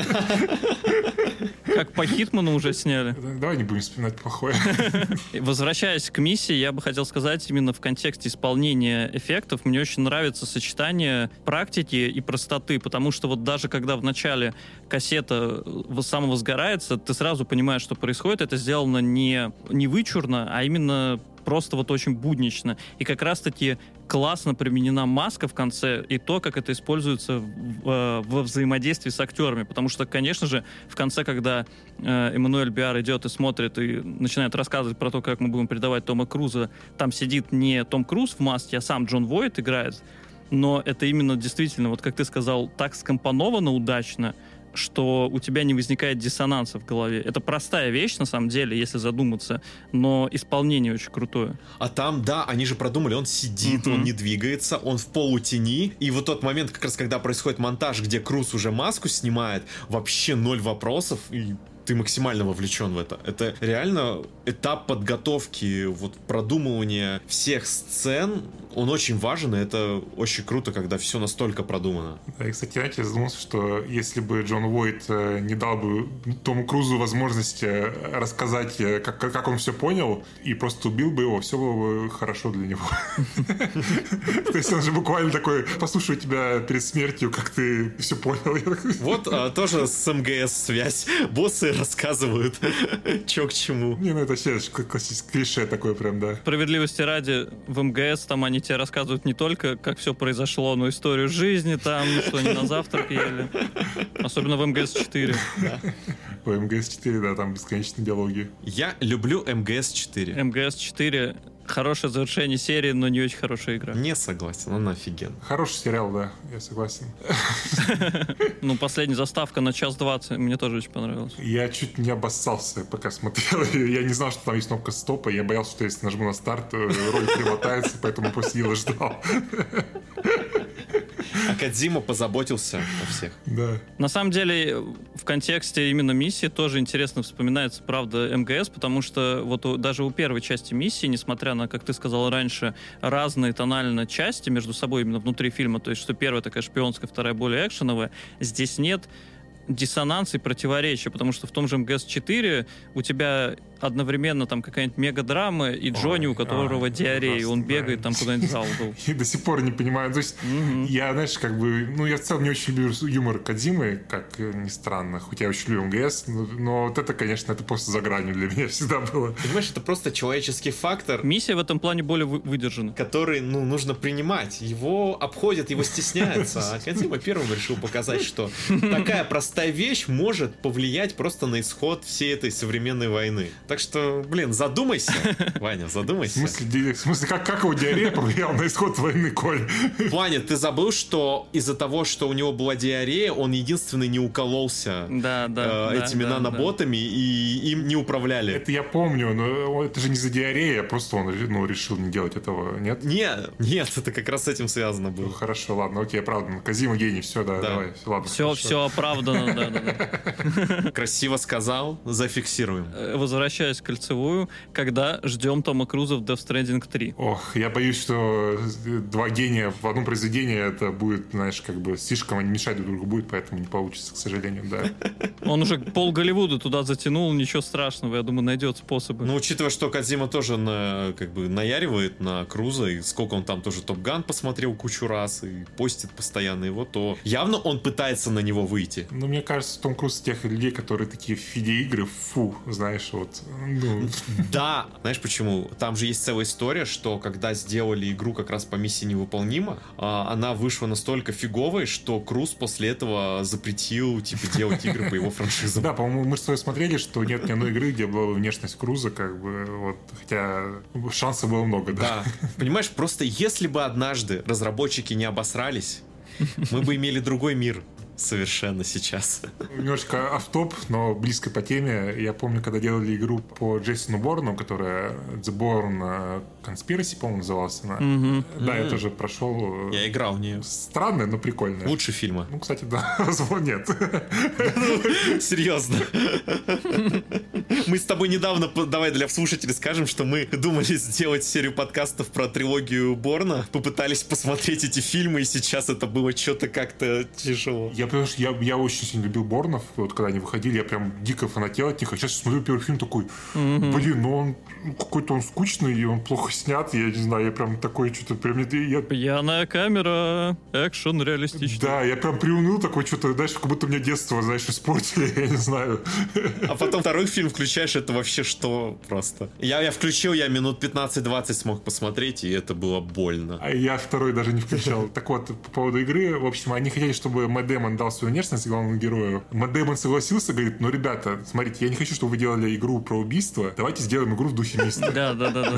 Как по Хитману уже сняли. Давай не будем вспоминать плохое. Возвращаясь к миссии, я бы хотел сказать именно в контексте исполнения эффектов. Мне очень нравится сочетание практики и простоты, потому что вот даже когда в начале кассета э, самовозгорается, ты сразу понимаешь, что происходит. Это сделано не, не вычурно, а именно просто вот очень буднично. И как раз-таки классно применена маска в конце и то, как это используется в- э, во взаимодействии с актерами. Потому что, конечно же, в конце, когда э, Эммануэль Биар идет и смотрит и начинает рассказывать про то, как мы будем передавать Тома Круза, там сидит не Том Круз в маске, а сам Джон Войт играет. Но это именно действительно, вот как ты сказал, так скомпоновано удачно, что у тебя не возникает диссонанса в голове. Это простая вещь, на самом деле, если задуматься, но исполнение очень крутое. А там, да, они же продумали, он сидит, Мгм. он не двигается, он в полутени. И вот тот момент, как раз когда происходит монтаж, где Круз уже маску снимает, вообще ноль вопросов, и ты максимально вовлечен в это. Это реально этап подготовки, вот продумывания всех сцен, он очень важен, и это очень круто, когда все настолько продумано. Да, и, кстати, знаете, я задумался, что если бы Джон Уойт э, не дал бы Тому Крузу возможность э, рассказать, э, как, как он все понял, и просто убил бы его, все было бы хорошо для него. То есть он же буквально такой, послушаю тебя перед смертью, как ты все понял. Вот а, тоже с МГС связь. Боссы рассказывают, что к чему. Не, ну это вообще классическое клише такое прям, да. Справедливости ради, в МГС там они тебе рассказывают не только, как все произошло, но историю жизни там, что они на завтрак ели. Особенно в МГС-4. Ой, МГС-4, да, там бесконечные диалоги. Я люблю МГС 4. МГС-4 Хорошее завершение серии, но не очень хорошая игра. Не согласен, она офигенна. Хороший сериал, да, я согласен. Ну, последняя заставка на час двадцать мне тоже очень понравилась. Я чуть не обоссался, пока смотрел. Я не знал, что там есть кнопка стопа. Я боялся, что если нажму на старт, э, ролик перемотается, поэтому посидел и ждал. А Кадзима позаботился о всех. Да. На самом деле, в контексте именно миссии тоже интересно вспоминается, правда, МГС, потому что вот у- даже у первой части миссии, несмотря на, как ты сказал раньше, разные тонально части между собой именно внутри фильма, то есть что первая такая шпионская, вторая более экшеновая, здесь нет диссонанс и противоречия, потому что в том же МГС-4 у тебя одновременно там какая-нибудь мегадрама и Джонни, у которого ой, диарея, и он ужасно, да. бегает там куда-нибудь в зал. был. И до сих пор не понимаю. То есть, я, знаешь, как бы... Ну, я в целом не очень люблю юмор Кадзимы, как ни странно. Хотя я очень люблю МГС. Но, но вот это, конечно, это просто за гранью для меня всегда было. Понимаешь, это просто человеческий фактор, Миссия в этом плане более вы- выдержана. который, ну, нужно принимать. Его обходят, его стесняются. А Кадзима первым решил показать, что такая простая вещь может повлиять просто на исход всей этой современной войны. Так что, блин, задумайся, Ваня, В задумайся. смысле, ди- в смысле как, как его диарея повлияла на исход войны, Коль? Ваня, ты забыл, что из-за того, что у него была диарея, он единственный не укололся Да, да. э, да, этими да, наноботами, и им не управляли. Это я помню, но это же не за диарея, просто он ну, решил не делать этого, нет? Нет, нет, это как раз с этим связано Ну, было. хорошо, ладно, окей, правда. Казима гений, все, да, Да. давай, ладно. Все, хорошо. все оправдано, да, да, да. Красиво сказал, зафиксируем. Э, Возвращаясь в кольцевую, когда ждем Тома Круза в Death Stranding 3. Ох, я боюсь, что два гения в одном произведении это будет, знаешь, как бы слишком они мешать друг другу будет, поэтому не получится, к сожалению, да. Он уже пол Голливуда туда затянул, ничего страшного, я думаю, найдет способы. Но учитывая, что Кадзима тоже на, как бы наяривает на Круза, и сколько он там тоже Топ Ган посмотрел кучу раз, и постит постоянно его, то явно он пытается на него выйти. Но мне кажется, Том Круз из тех людей, которые такие в видеоигры, фу, знаешь, вот, ну, Да, знаешь почему? Там же есть целая история, что когда сделали игру как раз по миссии невыполнима, а, она вышла настолько фиговой, что Круз после этого запретил, типа, делать игры по его франшизам. Да, по-моему, мы с тобой смотрели, что нет ни одной игры, где была бы внешность Круза, как бы, вот, хотя шансов было много, да. Да. Понимаешь, просто если бы однажды разработчики не обосрались, мы бы имели другой мир совершенно сейчас. Немножко автоп, но близко по теме. Я помню, когда делали игру по Джейсону Борну, которая The Bourne э, Conspiracy, по-моему, называлась она. Мгм. Да, я тоже прошел. Я играл в нее. Странная, но прикольная. Лучше фильма. Ну, кстати, да, возможно, нет. Серьезно. Мы с тобой недавно, давай для слушателей скажем, что мы думали сделать серию подкастов про трилогию Борна, попытались посмотреть эти фильмы, и сейчас это было что-то как-то тяжело. Я, потому что я, я очень сильно любил Борнов. Вот когда они выходили, я прям дико фанател от них. А сейчас смотрю первый фильм такой, блин, ну он ну, какой-то он скучный, и он плохо снят. Я не знаю, я прям такой что-то прям... Я, Пьяная камера, экшен реалистичный. да, я прям приуныл такой, что-то, знаешь, как будто мне детство, знаешь, испортили, я не знаю. А потом второй фильм включаешь, это вообще что просто? Я, я включил, я минут 15-20 смог посмотреть, и это было больно. А я второй даже не включал. Так вот, по поводу игры, в общем, они хотели, чтобы Мэтт дал свою внешность главному герою. Мэтт согласился, говорит, ну, ребята, смотрите, я не хочу, чтобы вы делали игру про убийство, давайте сделаем игру в духе мистера. Да, да, да, да.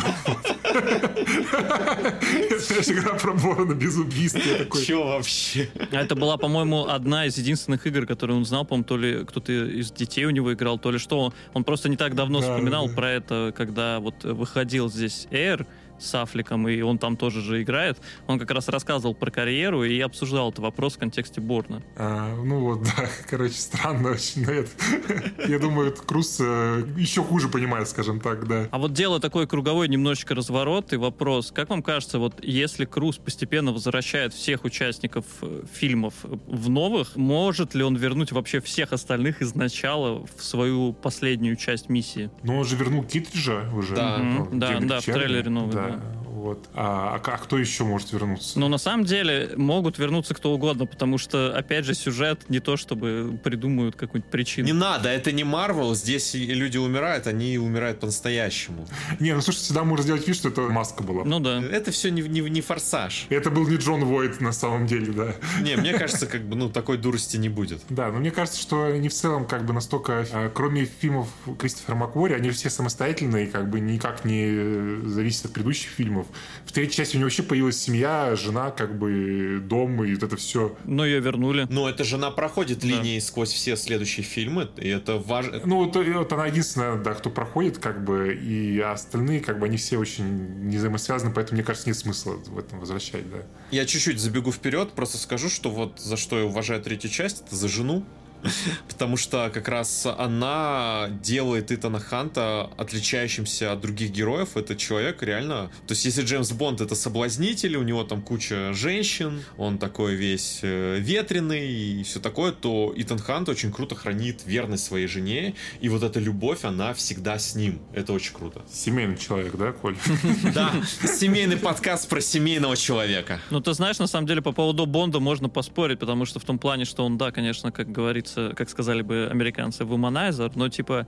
Это же игра про Борна без убийства. Че вообще? А Это была, по-моему, одна из единственных игр, которые он знал, по-моему, то ли кто-то из детей у него играл, то ли что. Он просто не так давно Да, вспоминал про это, когда вот выходил здесь Air с Афликом, и он там тоже же играет. Он как раз рассказывал про карьеру и обсуждал этот вопрос в контексте Борна. А, ну вот, да, короче, странно очень. но это- Я думаю, Круз э, еще хуже понимает, скажем так, да. А вот дело такой круговой немножечко разворот и вопрос. Как вам кажется, вот если Круз постепенно возвращает всех участников э, фильмов в новых, может ли он вернуть вообще всех остальных из начала в свою последнюю часть миссии? Но он же вернул Китриджа уже. Да. ну. Да, да, в трейлере новый, да. Uh, Вот. А, а, а кто еще может вернуться? Ну, на самом деле, могут вернуться кто угодно, потому что, опять же, сюжет не то, чтобы придумают какую-нибудь причину. Не надо, это не Марвел, здесь люди умирают, они умирают по-настоящему. Не, ну слушай, всегда можно сделать вид, что это маска была. Ну да. Это все не, не, не форсаж. Это был не Джон Войт на самом деле, да. Не, мне кажется, как бы, ну, такой дурости не будет. Да, но мне кажется, что они в целом как бы настолько, а, кроме фильмов Кристофера Маквори, они все самостоятельные, как бы никак не зависят от предыдущих фильмов. В третьей части у него вообще появилась семья, жена, как бы дом и вот это все. Но ее вернули. Но эта жена проходит Да. линией сквозь все следующие фильмы, и это важно. Ну, вот, вот она единственная, да, кто проходит, как бы, и остальные, как бы, они все очень не взаимосвязаны, поэтому, мне кажется, нет смысла в этом возвращать, да. Я чуть-чуть забегу вперед, просто скажу, что вот за что я уважаю третью часть, это за жену. Потому что как раз она делает Итана Ханта отличающимся от других героев. Это человек реально... То есть если Джеймс Бонд это соблазнитель, у него там куча женщин, он такой весь э, ветреный и все такое, то Итан Хант очень круто хранит верность своей жене. И вот эта любовь, она всегда с ним. Это очень круто. Семейный человек, да, Коль? Да, семейный подкаст про семейного человека. Ну, ты знаешь, на самом деле, по поводу Бонда можно поспорить, потому что в том плане, что он, да, конечно, как как сказали бы американцы, вуманайзер, но, типа,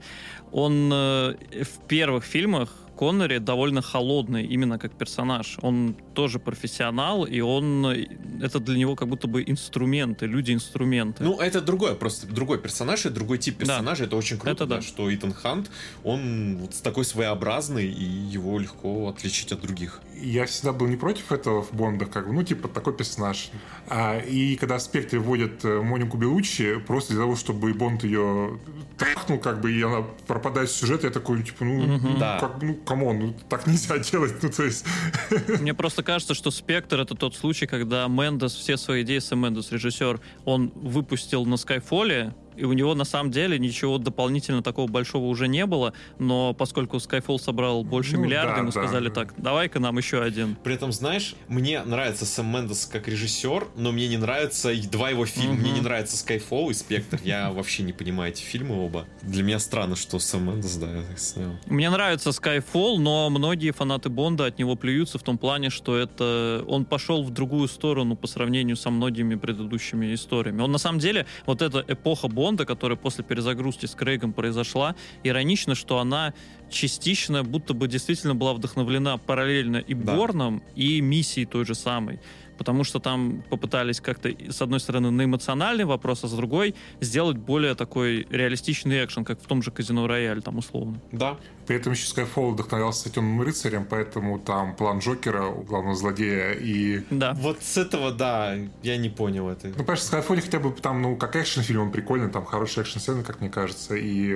он э, в первых фильмах Коннери довольно холодный именно как персонаж. Он тоже профессионал, и он... э, Это для него как будто бы инструменты, люди-инструменты. Ну, это другой, просто другой персонаж и другой тип Да. персонажа. Это очень круто, Это да, да. что Итан Хант, он вот такой своеобразный, и его легко отличить от других. Я всегда был не против этого в Бондах, как бы, ну, типа, такой персонаж. А, и когда в спектре вводят э, Монику Белуччи, просто для того, чтобы Бонд ее трахнул, как бы, и она пропадает в сюжет, я такой, типа, ну, ну, Да. как, ну, come on, ну, так нельзя делать, ну, то есть... Мне просто кажется, что «Спектр» — это тот случай, когда Мендес, все свои идеи Сэм Мендес, режиссер, он выпустил на Skyfall е, и у него на самом деле ничего дополнительно такого большого уже не было, но поскольку Skyfall собрал больше Ну миллиарда, да, ему да. сказали так, давай-ка нам еще один. При этом, знаешь, мне нравится Сэм Мендес как режиссер, но мне не нравится и два его фильма. Мгм. Мне не нравится Skyfall и Спектр. Я вообще не понимаю эти фильмы оба. Для меня странно, что Сэм Мендес, да, я так снял. Мне нравится Skyfall, но многие фанаты Бонда от него плюются в том плане, что это он пошел в другую сторону по сравнению со многими предыдущими историями. Он на самом деле, вот эта эпоха Бонда, которая после перезагрузки с Крейгом произошла, иронично, что она частично будто бы действительно была вдохновлена параллельно и Да. Борном, и миссией той же самой. Потому что там попытались как-то, с одной стороны, на эмоциональный вопрос, а с другой сделать более такой реалистичный экшен, как в том же Казино Рояль, там условно. Да. При этом еще Skyfall вдохновлялся Темным рыцарем, поэтому там план Джокера у главного злодея и... Да. Вот с этого, да, я не понял это. Ну, понимаешь, в Skyfall хотя бы там, ну, как экшн-фильм, он прикольный, там хорошие экшн-сцены, как мне кажется, и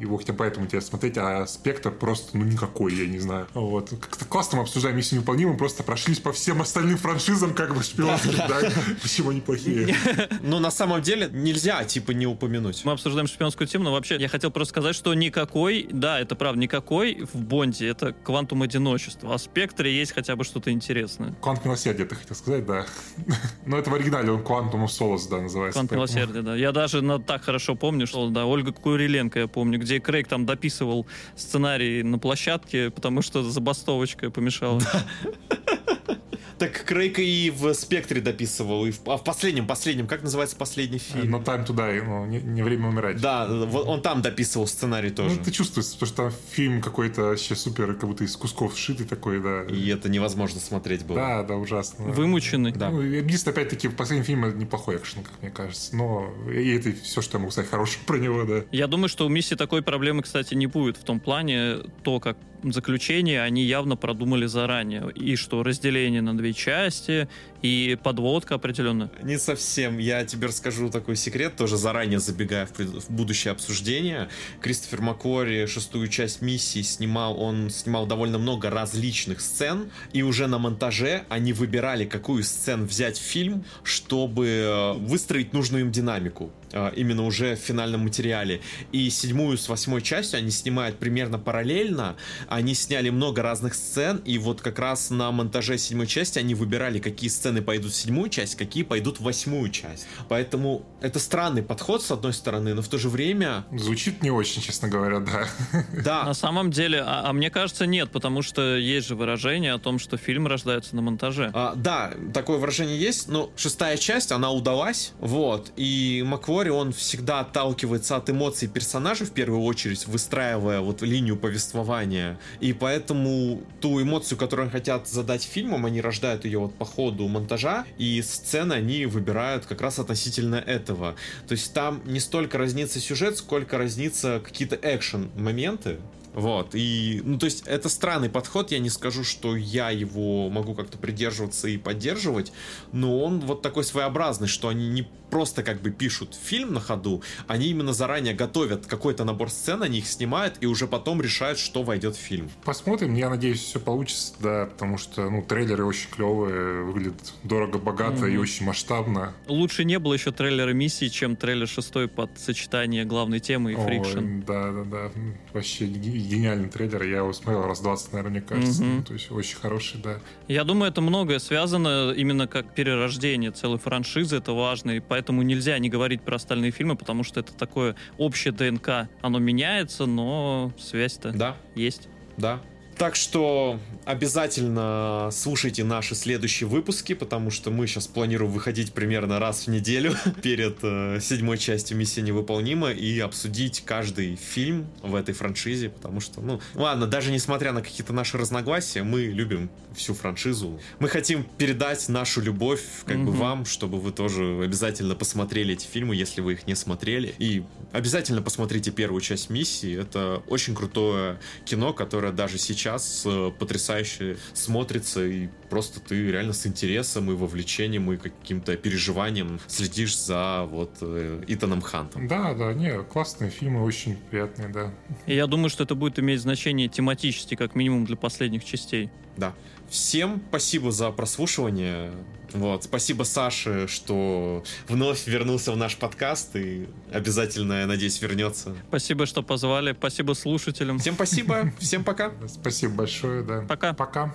его хотя бы поэтому тебе смотреть, а Спектр просто, ну, никакой, я не знаю. Вот. Как-то классно мы обсуждаем «Миссию невыполнимую», просто прошлись по всем остальным франшизам, как бы, шпионским, да, почему они плохие. Но на самом деле нельзя, типа, не упомянуть. Мы обсуждаем шпионскую тему, но вообще я хотел просто сказать, что никакой, да, это правда, никакой в Бонде это квантум одиночества, а в Спектре есть хотя бы что-то интересное. Квант милосердия, ты хотел сказать, да. Но это в оригинале он Quantum of Solace, да, называется. Квант поэтому- милосердия, да. Я даже на, так хорошо помню, что, да, Ольга Куриленко, я помню, где Крейг там дописывал сценарий на площадке, потому что забастовочка помешала. Так Крейг и в Спектре дописывал, и в, а в последнем, последнем, как называется последний фильм? Но Time to Die, ну, не, не время умирать. Да, вот он там дописывал сценарий тоже. Ну, ты чувствуешь, потому что там фильм какой-то вообще супер, как будто из кусков сшитый такой, да. И это невозможно смотреть было. Да, да, ужасно. Вымученный. Да. Ну, единственное, опять-таки, в последнем фильме неплохой экшен, как мне кажется. Но и это все, что я могу сказать хорошего про него, да. Я думаю, что у миссии такой проблемы, кстати, не будет. В том плане, то, как заключение они явно продумали заранее. И что разделение на две части, и подводка определенная. Не совсем. Я тебе расскажу такой секрет, тоже заранее забегая в, в будущее обсуждение. Кристофер Маккори шестую часть миссии снимал, он снимал довольно много различных сцен, и уже на монтаже они выбирали, какую сцену взять в фильм, чтобы э, выстроить нужную им динамику именно уже в финальном материале. И седьмую с восьмой частью они снимают примерно параллельно, они сняли много разных сцен, и вот как раз на монтаже седьмой части они выбирали, какие сцены пойдут в седьмую часть, какие пойдут в восьмую часть. Поэтому это странный подход, с одной стороны, но в то же время... Звучит не очень, честно говоря, да. Да. На самом деле, а, а мне кажется, нет, потому что есть же выражение о том, что фильм рождается на монтаже. А, да, такое выражение есть, но шестая часть, она удалась, вот, и Маквори, он всегда отталкивается от эмоций персонажа в первую очередь, выстраивая вот линию повествования, и поэтому ту эмоцию, которую они хотят задать фильмом, они рождают ее вот по ходу монтажа, и сцены они выбирают как раз относительно этого. То есть там не столько разнится сюжет, сколько разнится какие-то экшен моменты, вот, и, ну, то есть, это странный подход, я не скажу, что я его могу как-то придерживаться и поддерживать, но он вот такой своеобразный, что они не просто как бы пишут фильм на ходу, они именно заранее готовят какой-то набор сцен, они их снимают и уже потом решают, что войдет в фильм. Посмотрим, я надеюсь, все получится, да, потому что, ну, трейлеры очень клевые, выглядят дорого-богато mm-hmm. и очень масштабно. Лучше не было еще трейлера миссии, чем трейлер шестой под сочетание главной темы и фрикшн. Да, да, да, вообще гениальный трейлер, я его смотрел раз 20, наверное, мне кажется, ну, то есть очень хороший, да. Я думаю, это многое связано именно как перерождение целой франшизы, это важно, и поэтому нельзя не говорить про остальные фильмы, потому что это такое общее ДНК. Оно меняется, но связь-то да. есть. Да, так что обязательно слушайте наши следующие выпуски, потому что мы сейчас планируем выходить примерно раз в неделю перед э, седьмой частью «Миссия невыполнима» и обсудить каждый фильм в этой франшизе, потому что, ну, ладно, даже несмотря на какие-то наши разногласия, мы любим всю франшизу. Мы хотим передать нашу любовь как mm-hmm. бы вам, чтобы вы тоже обязательно посмотрели эти фильмы, если вы их не смотрели. И обязательно посмотрите первую часть «Миссии». Это очень крутое кино, которое даже сейчас э, потрясающе смотрится, и просто ты реально с интересом и вовлечением и каким-то переживанием следишь за вот э, Итаном Хантом. Да, да, не, классные фильмы, очень приятные, да. И я думаю, что это будет иметь значение тематически, как минимум для последних частей. Да. Всем спасибо за прослушивание. Вот, спасибо Саше, что вновь вернулся в наш подкаст и обязательно, я надеюсь, вернется. Спасибо, что позвали. Спасибо слушателям. Всем спасибо. Всем пока. Спасибо большое, да. Пока. Пока.